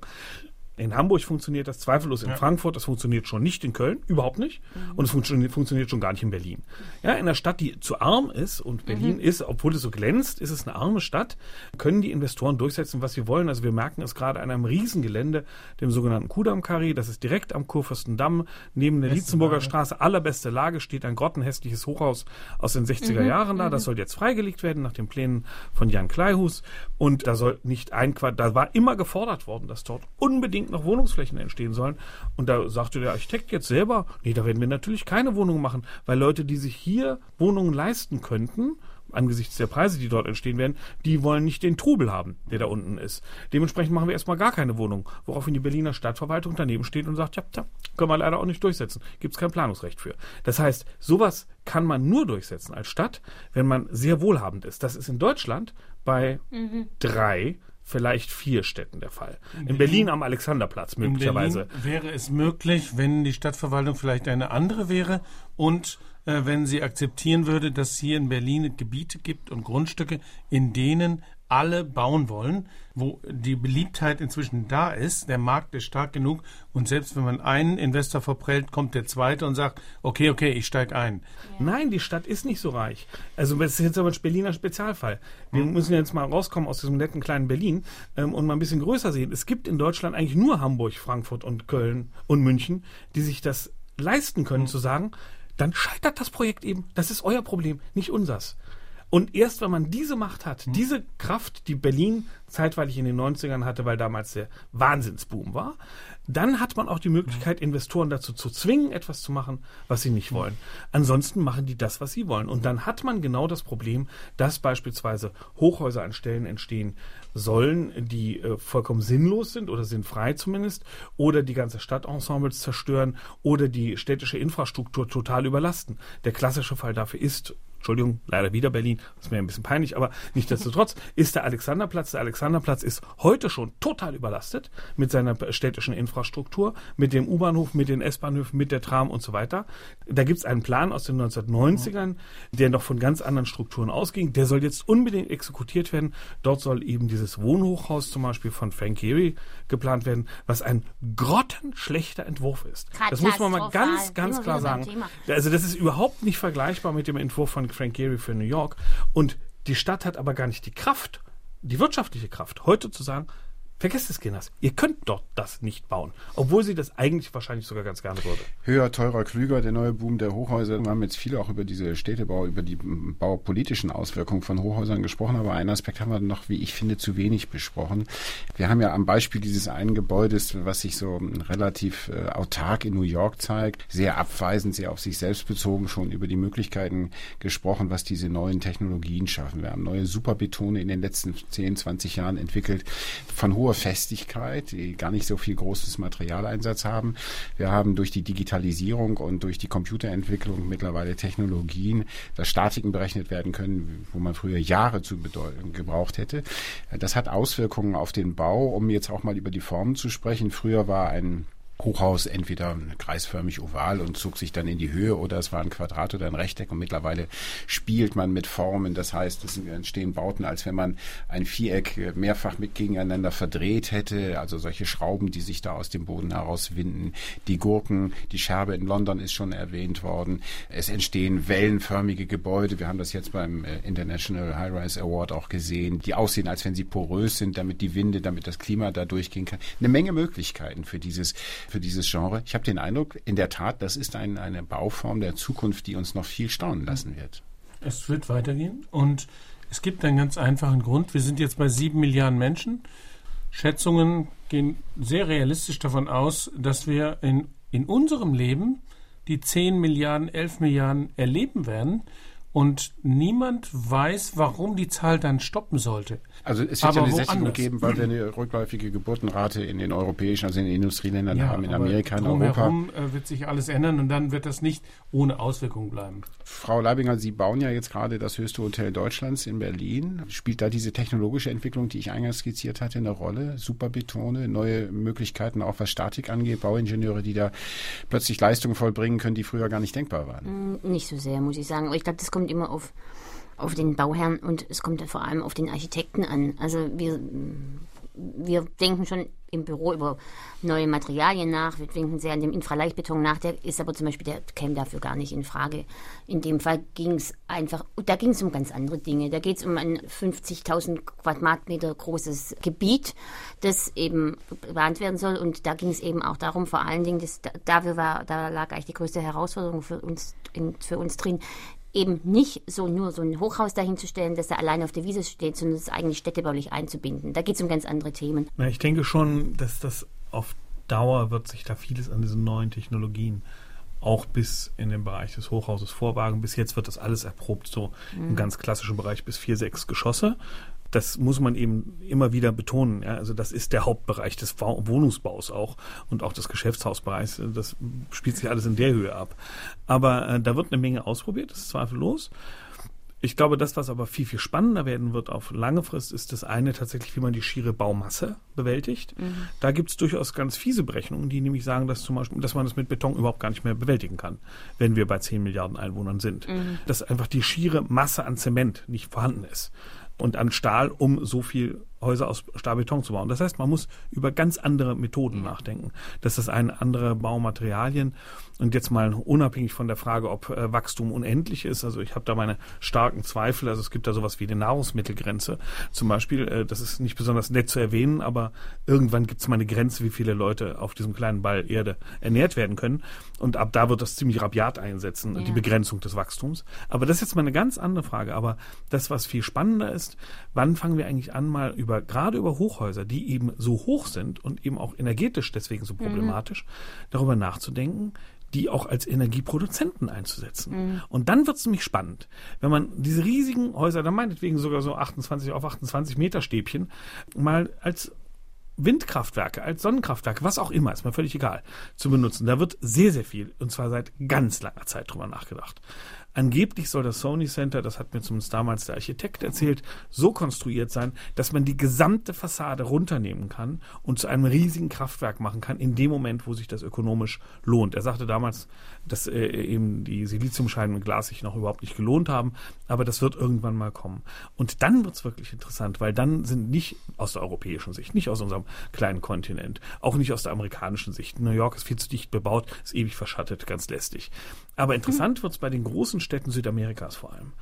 Speaker 6: In Hamburg funktioniert das zweifellos in ja. Frankfurt, das funktioniert schon nicht in Köln, überhaupt nicht. Mhm. Und es funktioniert, funktioniert, schon gar nicht in Berlin. Ja, in einer Stadt, die zu arm ist und Berlin mhm. ist, obwohl es so glänzt, ist es eine arme Stadt, können die Investoren durchsetzen, was sie wollen. Also wir merken es gerade an einem Riesengelände, dem sogenannten Kudamm-Karree, das ist direkt am Kurfürstendamm, neben der Lietzenburger Straße, allerbeste Lage, steht ein grottenhässliches Hochhaus aus den 60er mhm. Jahren da. Das mhm. soll jetzt freigelegt werden nach den Plänen von Jan Kleihus. Und da soll nicht ein Quadrat, da war immer gefordert worden, dass dort unbedingt unbedingt noch Wohnungsflächen entstehen sollen. Und da sagte der Architekt jetzt selber, nee, da werden wir natürlich keine Wohnungen machen, weil Leute, die sich hier Wohnungen leisten könnten, angesichts der Preise, die dort entstehen werden, die wollen nicht den Trubel haben, der da unten ist. Dementsprechend machen wir erstmal gar keine Wohnung, woraufhin die Berliner Stadtverwaltung daneben steht und sagt, ja, tja, können wir leider auch nicht durchsetzen, gibt es kein Planungsrecht für. Das heißt, sowas kann man nur durchsetzen als Stadt, wenn man sehr wohlhabend ist. Das ist in Deutschland bei mhm. drei vielleicht vier Städten der Fall. In, in Berlin, am Alexanderplatz möglicherweise.
Speaker 5: Berlin wäre es möglich, wenn die Stadtverwaltung vielleicht eine andere wäre und äh, wenn sie akzeptieren würde, dass es hier in Berlin Gebiete gibt und Grundstücke, in denen alle bauen wollen, wo die Beliebtheit inzwischen da ist, der Markt ist stark genug und selbst wenn man einen Investor verprellt, kommt der zweite und sagt, okay, okay, ich steige ein.
Speaker 6: Nein, die Stadt ist nicht so reich. Also das ist jetzt aber ein Berliner Spezialfall. Wir hm. müssen jetzt mal rauskommen aus diesem netten kleinen Berlin ähm, und mal ein bisschen größer sehen. Es gibt in Deutschland eigentlich nur Hamburg, Frankfurt und Köln und München, die sich das leisten können hm. zu sagen, dann scheitert das Projekt eben. Das ist euer Problem, nicht unsers. Und erst wenn man diese Macht hat, mhm. diese Kraft, die Berlin zeitweilig in den 90ern hatte, weil damals der Wahnsinnsboom war, dann hat man auch die Möglichkeit, Investoren dazu zu zwingen, etwas zu machen, was sie nicht wollen. Ansonsten machen die das, was sie wollen. Und dann hat man genau das Problem, dass beispielsweise Hochhäuser an Stellen entstehen sollen, die äh, vollkommen sinnlos sind oder sinnfrei zumindest, oder die ganze Stadtensembles zerstören oder die städtische Infrastruktur total überlasten. Der klassische Fall dafür ist Entschuldigung, leider wieder Berlin, das ist mir ein bisschen peinlich, aber nichtsdestotrotz ist der Alexanderplatz. Der Alexanderplatz ist heute schon total überlastet mit seiner städtischen Infrastruktur, mit dem U-Bahnhof, mit den S-Bahnhöfen, mit der Tram und so weiter. Da gibt es einen Plan aus den 1990ern, der noch von ganz anderen Strukturen ausging. Der soll jetzt unbedingt exekutiert werden. Dort soll eben dieses Wohnhochhaus zum Beispiel von Frank Gehry geplant werden, was ein grottenschlechter Entwurf ist. Das muss man mal ganz, ganz klar sagen. Also das ist überhaupt nicht vergleichbar mit dem Entwurf von Frank Gehry für New York. Und die Stadt hat aber gar nicht die Kraft, die wirtschaftliche Kraft, heute zu sagen, Vergesst es, Kinders. Ihr könnt dort das nicht bauen. Obwohl sie das eigentlich wahrscheinlich sogar ganz gerne würde.
Speaker 3: Höher, teurer, klüger, der neue Boom der Hochhäuser. Wir haben jetzt viel auch über diese Städtebau, über die baupolitischen Auswirkungen von Hochhäusern gesprochen. Aber einen Aspekt haben wir noch, wie ich finde, zu wenig besprochen. Wir haben ja am Beispiel dieses einen Gebäudes, was sich so relativ äh, autark in New York zeigt, sehr abweisend, sehr auf sich selbst bezogen, schon über die Möglichkeiten gesprochen, was diese neuen Technologien schaffen. Wir haben neue Superbetone in den letzten 10, 20 Jahren entwickelt. Von hoher Festigkeit, die gar nicht so viel großes Materialeinsatz haben. Wir haben durch die Digitalisierung und durch die Computerentwicklung mittlerweile Technologien, dass Statiken berechnet werden können, wo man früher Jahre zu gebraucht hätte. Das hat Auswirkungen auf den Bau, um jetzt auch mal über die Formen zu sprechen. Früher war ein Hochhaus entweder kreisförmig oval und zog sich dann in die Höhe oder es war ein Quadrat oder ein Rechteck und mittlerweile spielt man mit Formen. Das heißt, es entstehen Bauten, als wenn man ein Viereck mehrfach mit gegeneinander verdreht hätte. Also solche Schrauben, die sich da aus dem Boden herauswinden. Die Gurken, die Scherbe in London ist schon erwähnt worden. Es entstehen wellenförmige Gebäude. Wir haben das jetzt beim äh, International High Rise Award auch gesehen, die aussehen, als wenn sie porös sind, damit die Winde, damit das Klima da durchgehen kann. Eine Menge Möglichkeiten für dieses für dieses Genre. Ich habe den Eindruck, in der Tat, das ist ein, eine Bauform der Zukunft, die uns noch viel staunen lassen wird.
Speaker 5: Es wird weitergehen und es gibt einen ganz einfachen Grund. Wir sind jetzt bei sieben Milliarden Menschen. Schätzungen gehen sehr realistisch davon aus, dass wir in, in unserem Leben die zehn Milliarden, elf Milliarden erleben werden. Und niemand weiß, warum die Zahl dann stoppen sollte.
Speaker 3: Also es wird ja eine Sättigung geben, weil wir eine rückläufige Geburtenrate in den europäischen, also in den Industrieländern ja, haben, in Amerika, in Europa.
Speaker 5: Drumherum äh, wird sich alles ändern und dann wird das nicht ohne Auswirkungen bleiben.
Speaker 3: Frau Leibinger, Sie bauen ja jetzt gerade das höchste Hotel Deutschlands in Berlin. Spielt da diese technologische Entwicklung, die ich eingangs skizziert hatte, eine Rolle? Superbetone, neue Möglichkeiten auch was Statik angeht, Bauingenieure, die da plötzlich Leistungen vollbringen können, die früher gar nicht denkbar waren?
Speaker 4: Mm, nicht so sehr, muss ich sagen. Aber ich glaube, das kommt kommt immer auf, auf den Bauherrn und es kommt vor allem auf den Architekten an. Also wir, wir denken schon im Büro über neue Materialien nach, wir denken sehr an dem Infraleichtbeton nach, der ist aber zum Beispiel, der käme dafür gar nicht in Frage. In dem Fall ging es einfach, da ging es um ganz andere Dinge. Da geht es um ein 50.000 Quadratmeter großes Gebiet, das eben bewarnt werden soll und da ging es eben auch darum, vor allen Dingen, das, dafür war, da lag eigentlich die größte Herausforderung für uns, in, für uns drin, eben nicht so nur so ein Hochhaus dahinzustellen, dass er allein auf der Wiese steht, sondern es eigentlich städtebaulich einzubinden. Da geht es um ganz andere Themen.
Speaker 6: Na, ich denke schon, dass das auf Dauer wird sich da vieles an diesen neuen Technologien auch bis in den Bereich des Hochhauses vorwagen. Bis jetzt wird das alles erprobt, so mhm. im ganz klassischen Bereich bis vier, sechs Geschosse das muss man eben immer wieder betonen. Ja? Also das ist der Hauptbereich des Wohnungsbaus auch und auch des Geschäftshausbereichs. Das spielt sich alles in der Höhe ab. Aber äh, da wird eine Menge ausprobiert, das ist zweifellos. Ich glaube, das, was aber viel, viel spannender werden wird auf lange Frist, ist das eine tatsächlich, wie man die schiere Baumasse bewältigt. Mhm. Da gibt es durchaus ganz fiese Berechnungen, die nämlich sagen, dass zum Beispiel, dass man das mit Beton überhaupt gar nicht mehr bewältigen kann, wenn wir bei 10 Milliarden Einwohnern sind. Mhm. Dass einfach die schiere Masse an Zement nicht vorhanden ist und an Stahl, um so viel Häuser aus Stahlbeton zu bauen. Das heißt, man muss über ganz andere Methoden nachdenken. Das ist ein andere Baumaterialien. Und jetzt mal unabhängig von der Frage, ob äh, Wachstum unendlich ist. Also ich habe da meine starken Zweifel. Also es gibt da sowas wie eine Nahrungsmittelgrenze. Zum Beispiel, äh, das ist nicht besonders nett zu erwähnen, aber irgendwann gibt es mal eine Grenze, wie viele Leute auf diesem kleinen Ball Erde ernährt werden können. Und ab da wird das ziemlich rabiat einsetzen, ja. die Begrenzung des Wachstums. Aber das ist jetzt mal eine ganz andere Frage. Aber das, was viel spannender ist, wann fangen wir eigentlich an, mal über, gerade über Hochhäuser, die eben so hoch sind und eben auch energetisch deswegen so mhm. problematisch, mhm. darüber nachzudenken, die auch als Energieproduzenten einzusetzen. Mhm. Und dann wird es nämlich spannend, wenn man diese riesigen Häuser, da meinetwegen sogar so 28 auf 28 Meter Stäbchen, mal als Windkraftwerke, als Sonnenkraftwerke, was auch immer, ist mir völlig egal, zu benutzen. Da wird sehr, sehr viel, und zwar seit ganz langer Zeit drüber nachgedacht. Angeblich soll das Sony Center, das hat mir zumindest damals der Architekt erzählt, so konstruiert sein, dass man die gesamte Fassade runternehmen kann und zu einem riesigen Kraftwerk machen kann, in dem Moment, wo sich das ökonomisch lohnt. Er sagte damals, dass äh, eben die Siliziumscheiben und Glas sich noch überhaupt nicht gelohnt haben, aber das wird irgendwann mal kommen. Und dann wird es wirklich interessant, weil dann sind nicht aus der europäischen Sicht, nicht aus unserem kleinen Kontinent, auch nicht aus der amerikanischen Sicht. New York ist viel zu dicht bebaut, ist ewig verschattet, ganz lästig. Aber interessant wird es bei den großen Städten Südamerikas vor allem,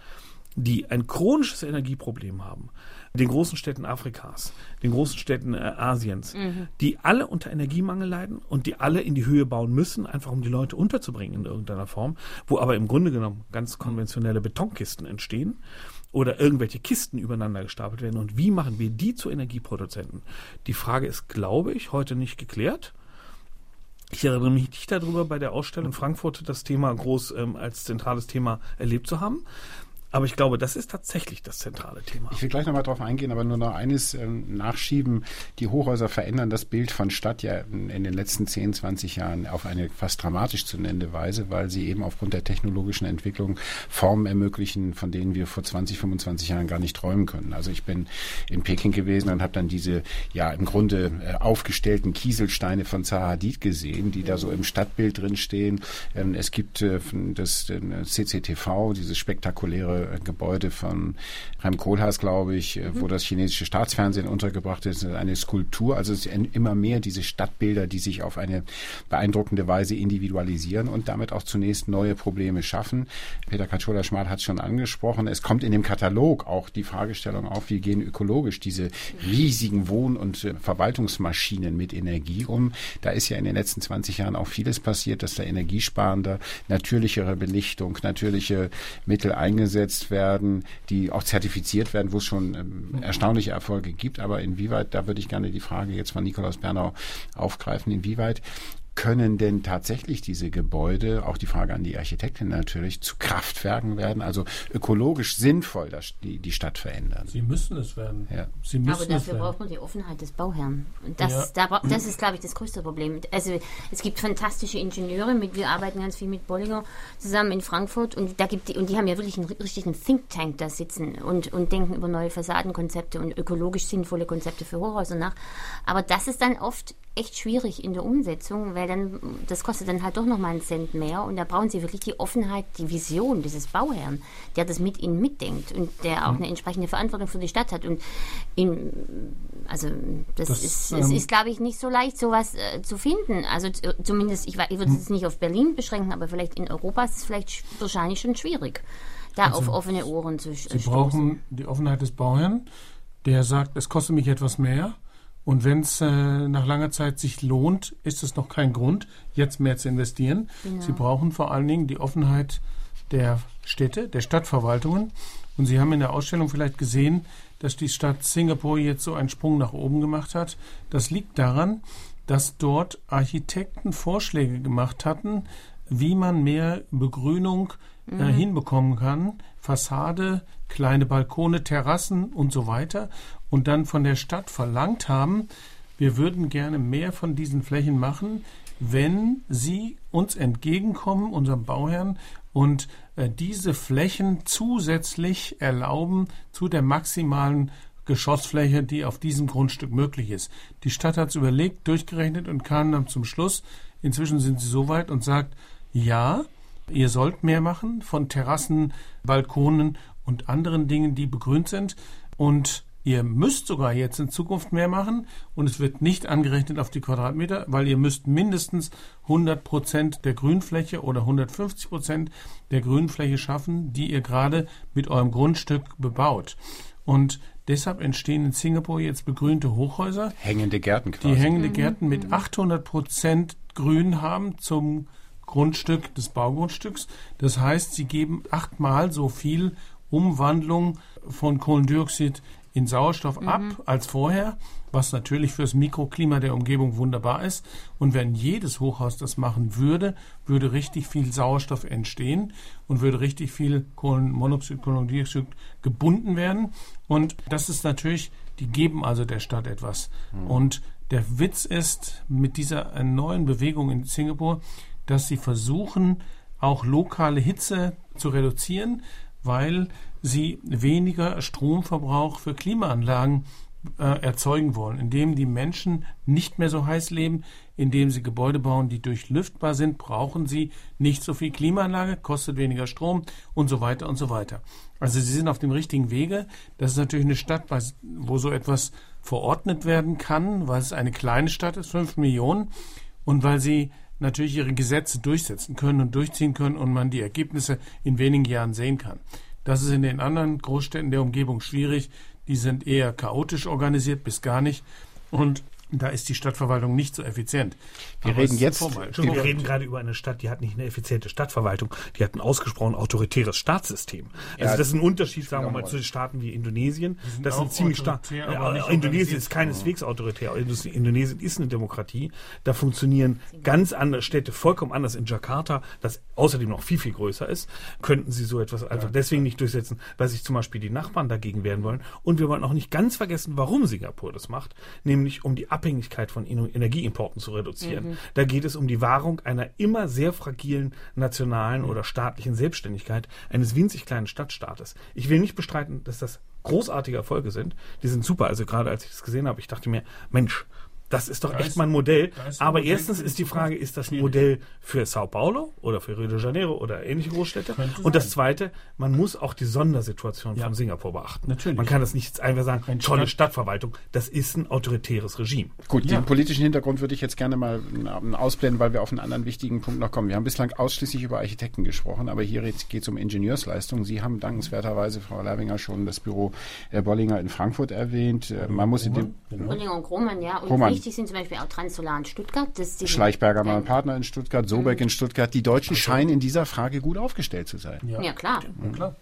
Speaker 6: die ein chronisches Energieproblem haben, den großen Städten Afrikas, den großen Städten äh, Asiens, mhm. die alle unter Energiemangel leiden und die alle in die Höhe bauen müssen, einfach um die Leute unterzubringen in irgendeiner Form, wo aber im Grunde genommen ganz konventionelle Betonkisten entstehen oder irgendwelche Kisten übereinander gestapelt werden. Und wie machen wir die zu Energieproduzenten? Die Frage ist, glaube ich, heute nicht geklärt. Ich erinnere mich nicht darüber, bei der Ausstellung in Frankfurt das Thema groß ähm, als zentrales Thema erlebt zu haben. Aber ich glaube, das ist tatsächlich das zentrale Thema.
Speaker 3: Ich will gleich nochmal drauf eingehen, aber nur noch eines ähm, nachschieben. Die Hochhäuser verändern das Bild von Stadt ja in, den letzten 10, 20 Jahren auf eine fast dramatisch zu nennende Weise, weil sie eben aufgrund der technologischen Entwicklung Formen ermöglichen, von denen wir vor 20, 25 Jahren gar nicht träumen können. Also ich bin in Peking gewesen und habe dann diese ja im Grunde äh, aufgestellten Kieselsteine von Zaha Hadid gesehen, die da so im Stadtbild drin stehen. Ähm, es gibt äh, das äh, CCTV, dieses spektakuläre äh, Gebäude von Rem Koolhaas, glaube ich, äh, mhm. wo das chinesische Staatsfernsehen untergebracht ist, eine Skulptur. Also es sind immer mehr diese Stadtbilder, die sich auf eine beeindruckende Weise individualisieren und damit auch zunächst neue Probleme schaffen. Peter Katschola-Schmal hat es schon angesprochen. Es kommt in dem Katalog auch die Fragestellung auf, wie gehen ökologisch diese riesigen Wohn- und äh, Verwaltungsmaschinen mit Energie um. Da ist ja in den letzten 20 Jahren auch vieles passiert, dass da energiesparender, natürlichere Belichtung, natürliche Mittel eingesetzt umgesetzt werden, die auch zertifiziert werden, wo es schon ähm, erstaunliche Erfolge gibt. Aber inwieweit, da würde ich gerne die Frage jetzt von Nikolaus Bernau aufgreifen, inwieweit können denn tatsächlich diese Gebäude, auch die Frage an die Architektin natürlich, zu Kraftwerken werden, also ökologisch sinnvoll das, die, die Stadt verändern?
Speaker 5: Sie müssen es werden.
Speaker 3: Ja.
Speaker 5: Sie müssen
Speaker 4: Aber dafür
Speaker 5: werden.
Speaker 4: braucht man die Offenheit des Bauherrn. Und das,
Speaker 5: Ja.
Speaker 4: da, das ist, glaube ich, das größte Problem. Also es gibt fantastische Ingenieure, mit, wir arbeiten ganz viel mit Bollinger zusammen in Frankfurt und da gibt die, und die haben ja wirklich einen richtigen Think Tank da sitzen und, und denken über neue Fassadenkonzepte und ökologisch sinnvolle Konzepte für Hochhäuser nach. Aber das ist dann oft echt schwierig in der Umsetzung, weil dann das kostet dann halt doch noch mal einen Cent mehr und da brauchen sie wirklich die Offenheit, die Vision dieses Bauherrn, der das mit ihnen mitdenkt und der auch eine entsprechende Verantwortung für die Stadt hat und in, also das,
Speaker 5: Das,
Speaker 4: ist,
Speaker 5: ähm,
Speaker 4: es ist glaube ich nicht so leicht sowas äh, zu finden. Also zumindest ich, ich würde
Speaker 5: Hm.
Speaker 4: es nicht auf Berlin beschränken, aber vielleicht in Europa ist es vielleicht sch- wahrscheinlich schon schwierig, da auf offene Ohren zu
Speaker 5: Also Sie
Speaker 4: stoßen.
Speaker 5: brauchen die Offenheit des Bauherrn, der sagt, es kostet mich etwas mehr. Und wenn es äh, nach langer Zeit sich lohnt, ist es noch kein Grund, jetzt mehr zu investieren. Sie brauchen vor allen Dingen die Offenheit der Städte, der Stadtverwaltungen. Und Sie haben in der Ausstellung vielleicht gesehen, dass die Stadt Singapur jetzt so einen Sprung nach oben gemacht hat. Das liegt daran, dass dort Architekten Vorschläge gemacht hatten, wie man mehr Begrünung äh, hinbekommen kann. Fassade, kleine Balkone, Terrassen und so weiter. Und dann von der Stadt verlangt haben, wir würden gerne mehr von diesen Flächen machen, wenn sie uns entgegenkommen, unserem Bauherrn, und äh, diese Flächen zusätzlich erlauben zu der maximalen Geschossfläche, die auf diesem Grundstück möglich ist. Die Stadt hat es überlegt, durchgerechnet und kam dann zum Schluss, inzwischen sind sie so weit und sagt, ja, ihr sollt mehr machen von Terrassen, Balkonen und anderen Dingen, die begrünt sind. Und ihr müsst sogar jetzt in Zukunft mehr machen und es wird nicht angerechnet auf die Quadratmeter, weil ihr müsst mindestens 100 Prozent der Grünfläche oder 150 Prozent der Grünfläche schaffen, die ihr gerade mit eurem Grundstück bebaut. Und deshalb entstehen in Singapur jetzt begrünte Hochhäuser,
Speaker 3: Hängende Gärten quasi.
Speaker 5: die hängende Gärten mit 800 Prozent Grün haben zum Grundstück des Baugrundstücks. Das heißt, sie geben achtmal so viel Umwandlung von Kohlendioxid in Sauerstoff ab als vorher, was natürlich fürs Mikroklima der Umgebung wunderbar ist. Und wenn jedes Hochhaus das machen würde, würde richtig viel Sauerstoff entstehen und würde richtig viel Kohlenmonoxid, Kohlendioxid gebunden werden. Und das ist natürlich, die geben also der Stadt etwas. Und der Witz ist mit dieser neuen Bewegung in Singapur, dass sie versuchen, auch lokale Hitze zu reduzieren, weil sie weniger Stromverbrauch für Klimaanlagen äh, erzeugen wollen, indem die Menschen nicht mehr so heiß leben, indem sie Gebäude bauen, die durchlüftbar sind, brauchen sie nicht so viel Klimaanlage, kostet weniger Strom und so weiter und so weiter. Also sie sind auf dem richtigen Wege. Das ist natürlich eine Stadt, wo so etwas verordnet werden kann, weil es eine kleine Stadt ist, fünf Millionen, und weil sie natürlich ihre Gesetze durchsetzen können und durchziehen können und man die Ergebnisse in wenigen Jahren sehen kann. Das ist in den anderen Großstädten der Umgebung schwierig. Die sind eher chaotisch organisiert bis gar nicht. Und da ist die Stadtverwaltung nicht so effizient.
Speaker 3: Wir
Speaker 5: Aber
Speaker 3: reden jetzt-.
Speaker 6: Entschuldigung, wir reden gerade über eine Stadt, die hat nicht eine effiziente Stadtverwaltung, die hat ein ausgesprochen autoritäres Staatssystem. Also
Speaker 3: Ja,
Speaker 6: das ist ein Unterschied, sagen wir mal,
Speaker 3: mal.
Speaker 6: zu Staaten wie Indonesien. Das sind ziemlich stark.
Speaker 5: autoritär,
Speaker 6: Ja,
Speaker 5: nicht
Speaker 6: Indonesien ist keineswegs autoritär. Indus- Indonesien ist eine Demokratie. Da funktionieren ganz andere Städte vollkommen anders. In Jakarta, das außerdem noch viel, viel größer ist, könnten sie so etwas einfach deswegen nicht durchsetzen, weil sich zum Beispiel die Nachbarn dagegen wehren wollen. Und wir wollen auch nicht ganz vergessen, warum Singapur das macht, nämlich um die Abhängigkeit von Energieimporten zu reduzieren. Da geht es um die Wahrung einer immer sehr fragilen nationalen oder staatlichen Selbstständigkeit eines winzig kleinen Stadtstaates. Ich will nicht bestreiten, dass das großartige Erfolge sind. Die sind super. Also gerade als ich das gesehen habe, ich dachte mir, Mensch, das ist doch
Speaker 5: Da
Speaker 6: echt
Speaker 5: ist-
Speaker 6: mal ein Modell. Aber
Speaker 5: Modell
Speaker 6: erstens ist
Speaker 5: die
Speaker 6: Frage, ist das ein. Modell für Sao Paulo oder für Rio de Janeiro oder ähnliche Großstädte? Und das. Zweite, man muss auch die Sondersituation
Speaker 5: Ja.
Speaker 6: von Singapur beachten.
Speaker 5: Natürlich.
Speaker 6: Man kann das nicht einfach sagen,
Speaker 5: Ein
Speaker 6: tolle
Speaker 5: Stadt-
Speaker 6: Stadtverwaltung. Das ist ein autoritäres Regime.
Speaker 3: Gut,
Speaker 5: Ja.
Speaker 3: den politischen Hintergrund würde ich jetzt gerne mal ähm, ausblenden, weil wir auf einen anderen wichtigen Punkt noch kommen. Wir haben bislang ausschließlich über Architekten gesprochen, aber hier geht es um Ingenieursleistungen. Sie haben dankenswerterweise, Frau Lerwinger, schon das Büro der Bollinger in Frankfurt erwähnt. Äh, Man muss in dem
Speaker 5: Genau.
Speaker 4: Bollinger und Krohmann, ja. Und
Speaker 3: Krohmann.
Speaker 4: Wichtig sind zum Beispiel auch Transsolar in Stuttgart. Das ist die-
Speaker 3: Schleichberger mal
Speaker 4: ein-
Speaker 3: Partner in Stuttgart, Sobeck in Stuttgart. Die Deutschen scheinen in dieser Frage gut aufgestellt zu sein.
Speaker 4: Ja, klar.
Speaker 5: Ja, klar.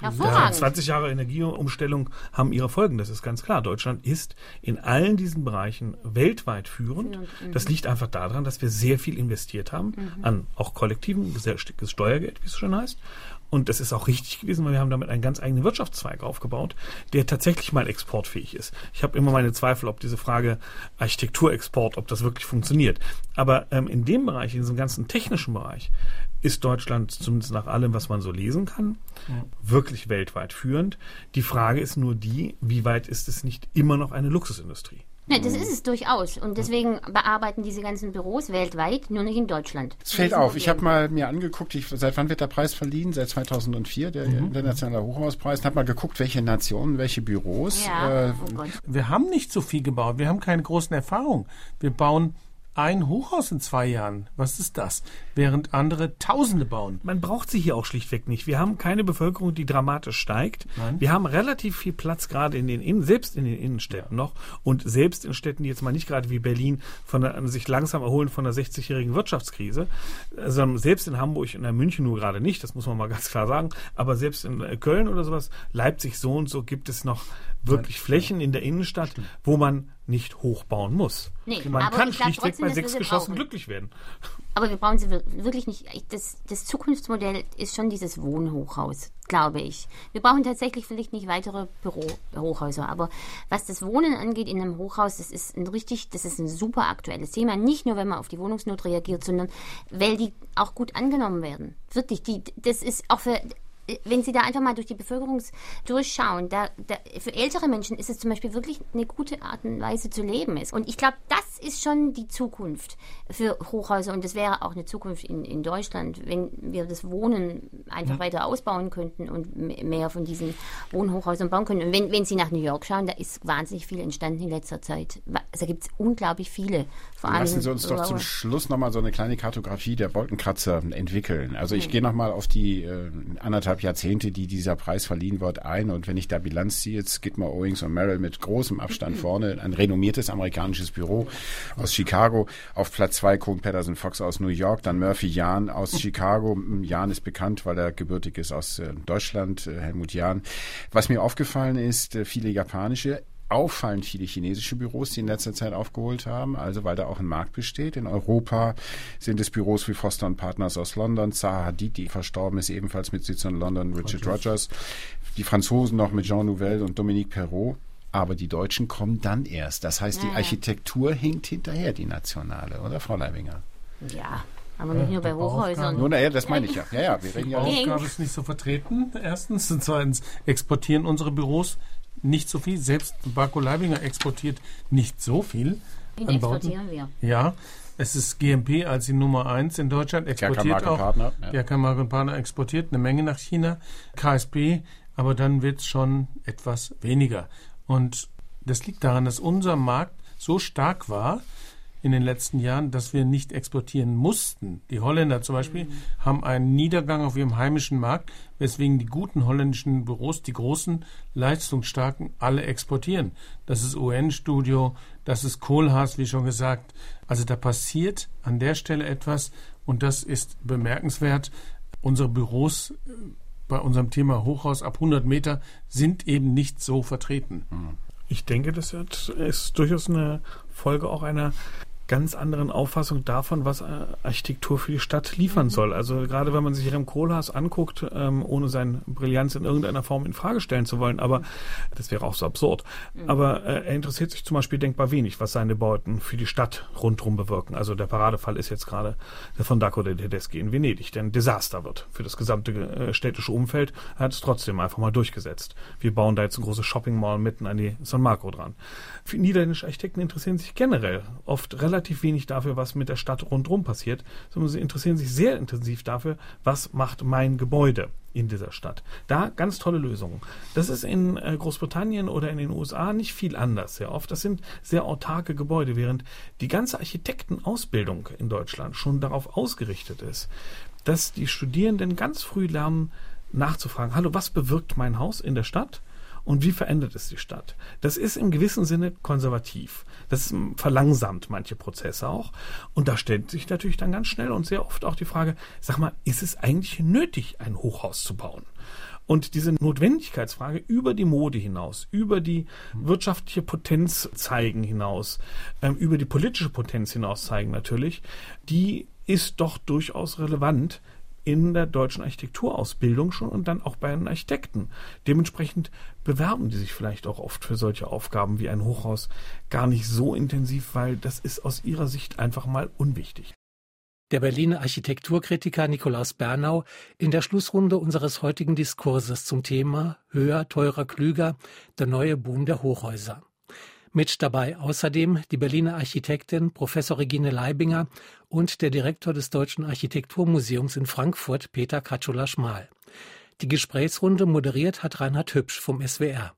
Speaker 4: Hervorragend.
Speaker 6: 20 Jahre Energieumstellung haben ihre Folgen, das ist ganz klar. Deutschland ist in allen diesen Bereichen weltweit führend. Das liegt einfach daran, dass wir sehr viel investiert haben an auch kollektivem Steuergeld, wie es schon heißt. Und das ist auch richtig gewesen, weil wir haben damit einen ganz eigenen Wirtschaftszweig aufgebaut, der tatsächlich mal exportfähig ist. Ich habe immer meine Zweifel, ob diese Frage Architekturexport, ob das wirklich funktioniert. Aber ähm, in dem Bereich, in diesem ganzen technischen Bereich, ist Deutschland zumindest nach allem, was man so lesen kann, ja. wirklich weltweit führend. Die Frage ist nur die, wie weit ist es nicht immer noch eine Luxusindustrie?
Speaker 4: Ja, das ist es durchaus. Und deswegen bearbeiten diese ganzen Büros weltweit, nur nicht in Deutschland.
Speaker 3: Es fällt auf. Ich habe mal mir angeguckt, ich, seit wann wird der Preis verliehen? Seit 2004, der mhm. internationale Hochhauspreis. Ich habe mal geguckt, welche Nationen, welche Büros.
Speaker 5: Ja, äh, oh wir haben nicht so viel gebaut. Wir haben keine großen Erfahrungen. Wir bauen ein Hochhaus in zwei Jahren. Was ist das? Während andere Tausende bauen.
Speaker 6: Man braucht sie hier auch schlichtweg nicht. Wir haben keine Bevölkerung, die dramatisch steigt. Nein. Wir haben relativ viel Platz gerade in den Innen, selbst in den Innenstädten noch und selbst in Städten, die jetzt mal nicht gerade wie Berlin von der, sich langsam erholen von der 60-jährigen Wirtschaftskrise, sondern selbst in Hamburg und in München nur gerade nicht, das muss man mal ganz klar sagen, aber selbst in äh, Köln oder sowas, Leipzig so und so gibt es noch wirklich Nein. Flächen in der Innenstadt, Stimmt. wo man nicht hochbauen muss. Nee, man kann schlichtweg bei sechs Geschossen glücklich werden.
Speaker 4: Aber wir brauchen sie wirklich nicht. Das, das Zukunftsmodell ist schon dieses Wohnhochhaus, glaube ich. Wir brauchen tatsächlich vielleicht nicht weitere Bürohochhäuser. Aber was das Wohnen angeht in einem Hochhaus, das ist ein richtig, das ist ein super aktuelles Thema. Nicht nur, wenn man auf die Wohnungsnot reagiert, sondern weil die auch gut angenommen werden. Wirklich, die, das ist auch für wenn Sie da einfach mal durch die Bevölkerung durchschauen, da, da, für ältere Menschen ist es zum Beispiel wirklich eine gute Art und Weise zu leben ist. Und ich glaube, das ist schon die Zukunft für Hochhäuser und das wäre auch eine Zukunft in, in Deutschland, wenn wir das Wohnen einfach ja. weiter ausbauen könnten und mehr von diesen Wohnhochhäusern bauen können. Und wenn, wenn Sie nach New York schauen, da ist wahnsinnig viel entstanden in letzter Zeit. Also gibt es unglaublich viele.
Speaker 3: Vor Lassen Sie uns doch zum Schluss nochmal so eine kleine Kartografie der Wolkenkratzer entwickeln. Also ich hm. gehe nochmal auf die äh, anderthalb Jahrzehnte, die dieser Preis verliehen wird, ein. Und wenn ich da Bilanz ziehe, jetzt Skidmore, Owings und Merrill mit großem Abstand vorne, ein renommiertes amerikanisisches Büro aus Chicago. Auf Platz zwei Cohn Patterson Fox aus New York, dann Murphy Jahn aus Chicago. Jahn ist bekannt, weil er gebürtig ist aus äh, Deutschland, äh, Helmut Jahn. Was mir aufgefallen ist, äh, viele japanische auffallend viele chinesische Büros, die in letzter Zeit aufgeholt haben, also weil da auch ein Markt besteht. In Europa sind es Büros wie Foster Partners aus London, Zaha Hadid, die verstorben ist, ebenfalls mit Sitz in London, Richard Rogers, die Franzosen noch mit Jean Nouvel und Dominique Perrault. Aber die Deutschen kommen dann erst. Das heißt, die Architektur hinkt hinterher, die nationale, oder Frau Leibinger?
Speaker 4: Ja, aber nicht nur bei Hochhäusern.
Speaker 3: Nur, naja, das meine ich ja. Ja, ja, wir reden ja.
Speaker 5: Die Aufgabe ist nicht so vertreten, erstens. Und zweitens exportieren unsere Büros nicht so viel. Selbst Barco Leibinger exportiert nicht so viel.
Speaker 4: Den exportieren wir.
Speaker 5: Ja. Es ist GMP als die Nummer eins in Deutschland, exportiert auch. Partner, ja. ja Partner exportiert eine Menge nach China. KSP, aber dann wird es schon etwas weniger. Und das liegt daran, dass unser Markt so stark war, in den letzten Jahren, dass wir nicht exportieren mussten. Die Holländer zum Beispiel mhm. haben einen Niedergang auf ihrem heimischen Markt, weswegen die guten holländischen Büros, die großen, leistungsstarken, alle exportieren. Das ist UN-Studio, das ist Kohlhaas, wie schon gesagt. Also da passiert an der Stelle etwas und das ist bemerkenswert. Unsere Büros äh, bei unserem Thema Hochhaus ab 100 Meter sind eben nicht so vertreten. Mhm.
Speaker 6: Ich denke, das ist durchaus eine Folge auch einer ganz anderen Auffassung davon, was äh, Architektur für die Stadt liefern mhm. soll. Also gerade wenn man sich Rem Koolhaas anguckt, ähm, ohne seine Brillanz in irgendeiner Form in Frage stellen zu wollen, aber das wäre auch so absurd. Mhm. Aber äh, er interessiert sich zum Beispiel denkbar wenig, was seine Bauten für die Stadt rundherum bewirken. Also der Paradefall ist jetzt gerade der von Daco de Tedeschi in Venedig, der ein Desaster wird für das gesamte äh, städtische Umfeld. Er hat es trotzdem einfach mal durchgesetzt. Wir bauen da jetzt ein großes Shopping Mall mitten an die San Marco dran. Niederländische Architekten interessieren sich generell oft relativ wenig dafür, was mit der Stadt rundherum passiert, sondern sie interessieren sich sehr intensiv dafür, was macht mein Gebäude in dieser Stadt. Da ganz tolle Lösungen. Das ist in äh, Großbritannien oder in den USA nicht viel anders sehr oft. Das sind sehr autarke Gebäude, während die ganze Architektenausbildung in Deutschland schon darauf ausgerichtet ist, dass die Studierenden ganz früh lernen, nachzufragen, hallo, was bewirkt mein Haus in der Stadt? Und wie verändert es die Stadt. Das ist im gewissen Sinne konservativ. Das verlangsamt manche Prozesse auch. Und da stellt sich natürlich dann ganz schnell und sehr oft auch die Frage, sag mal, ist es eigentlich nötig, ein Hochhaus zu bauen? Und diese Notwendigkeitsfrage über die Mode hinaus, über die wirtschaftliche Potenz zeigen hinaus, ähm, über die politische Potenz hinaus zeigen natürlich, die ist doch durchaus relevant in der deutschen Architekturausbildung schon und dann auch bei den Architekten. Dementsprechend bewerben die sich vielleicht auch oft für solche Aufgaben wie ein Hochhaus gar nicht so intensiv, weil das ist aus ihrer Sicht einfach mal unwichtig.
Speaker 2: Der Berliner Architekturkritiker Nikolaus Bernau in der Schlussrunde unseres heutigen Diskurses zum Thema Höher, teurer, klüger, der neue Boom der Hochhäuser. Mit dabei außerdem die Berliner Architektin Professor Regine Leibinger und der Direktor des Deutschen Architekturmuseums in Frankfurt Peter Katschula-Schmal. Die Gesprächsrunde moderiert hat Reinhard Hübsch vom SWR.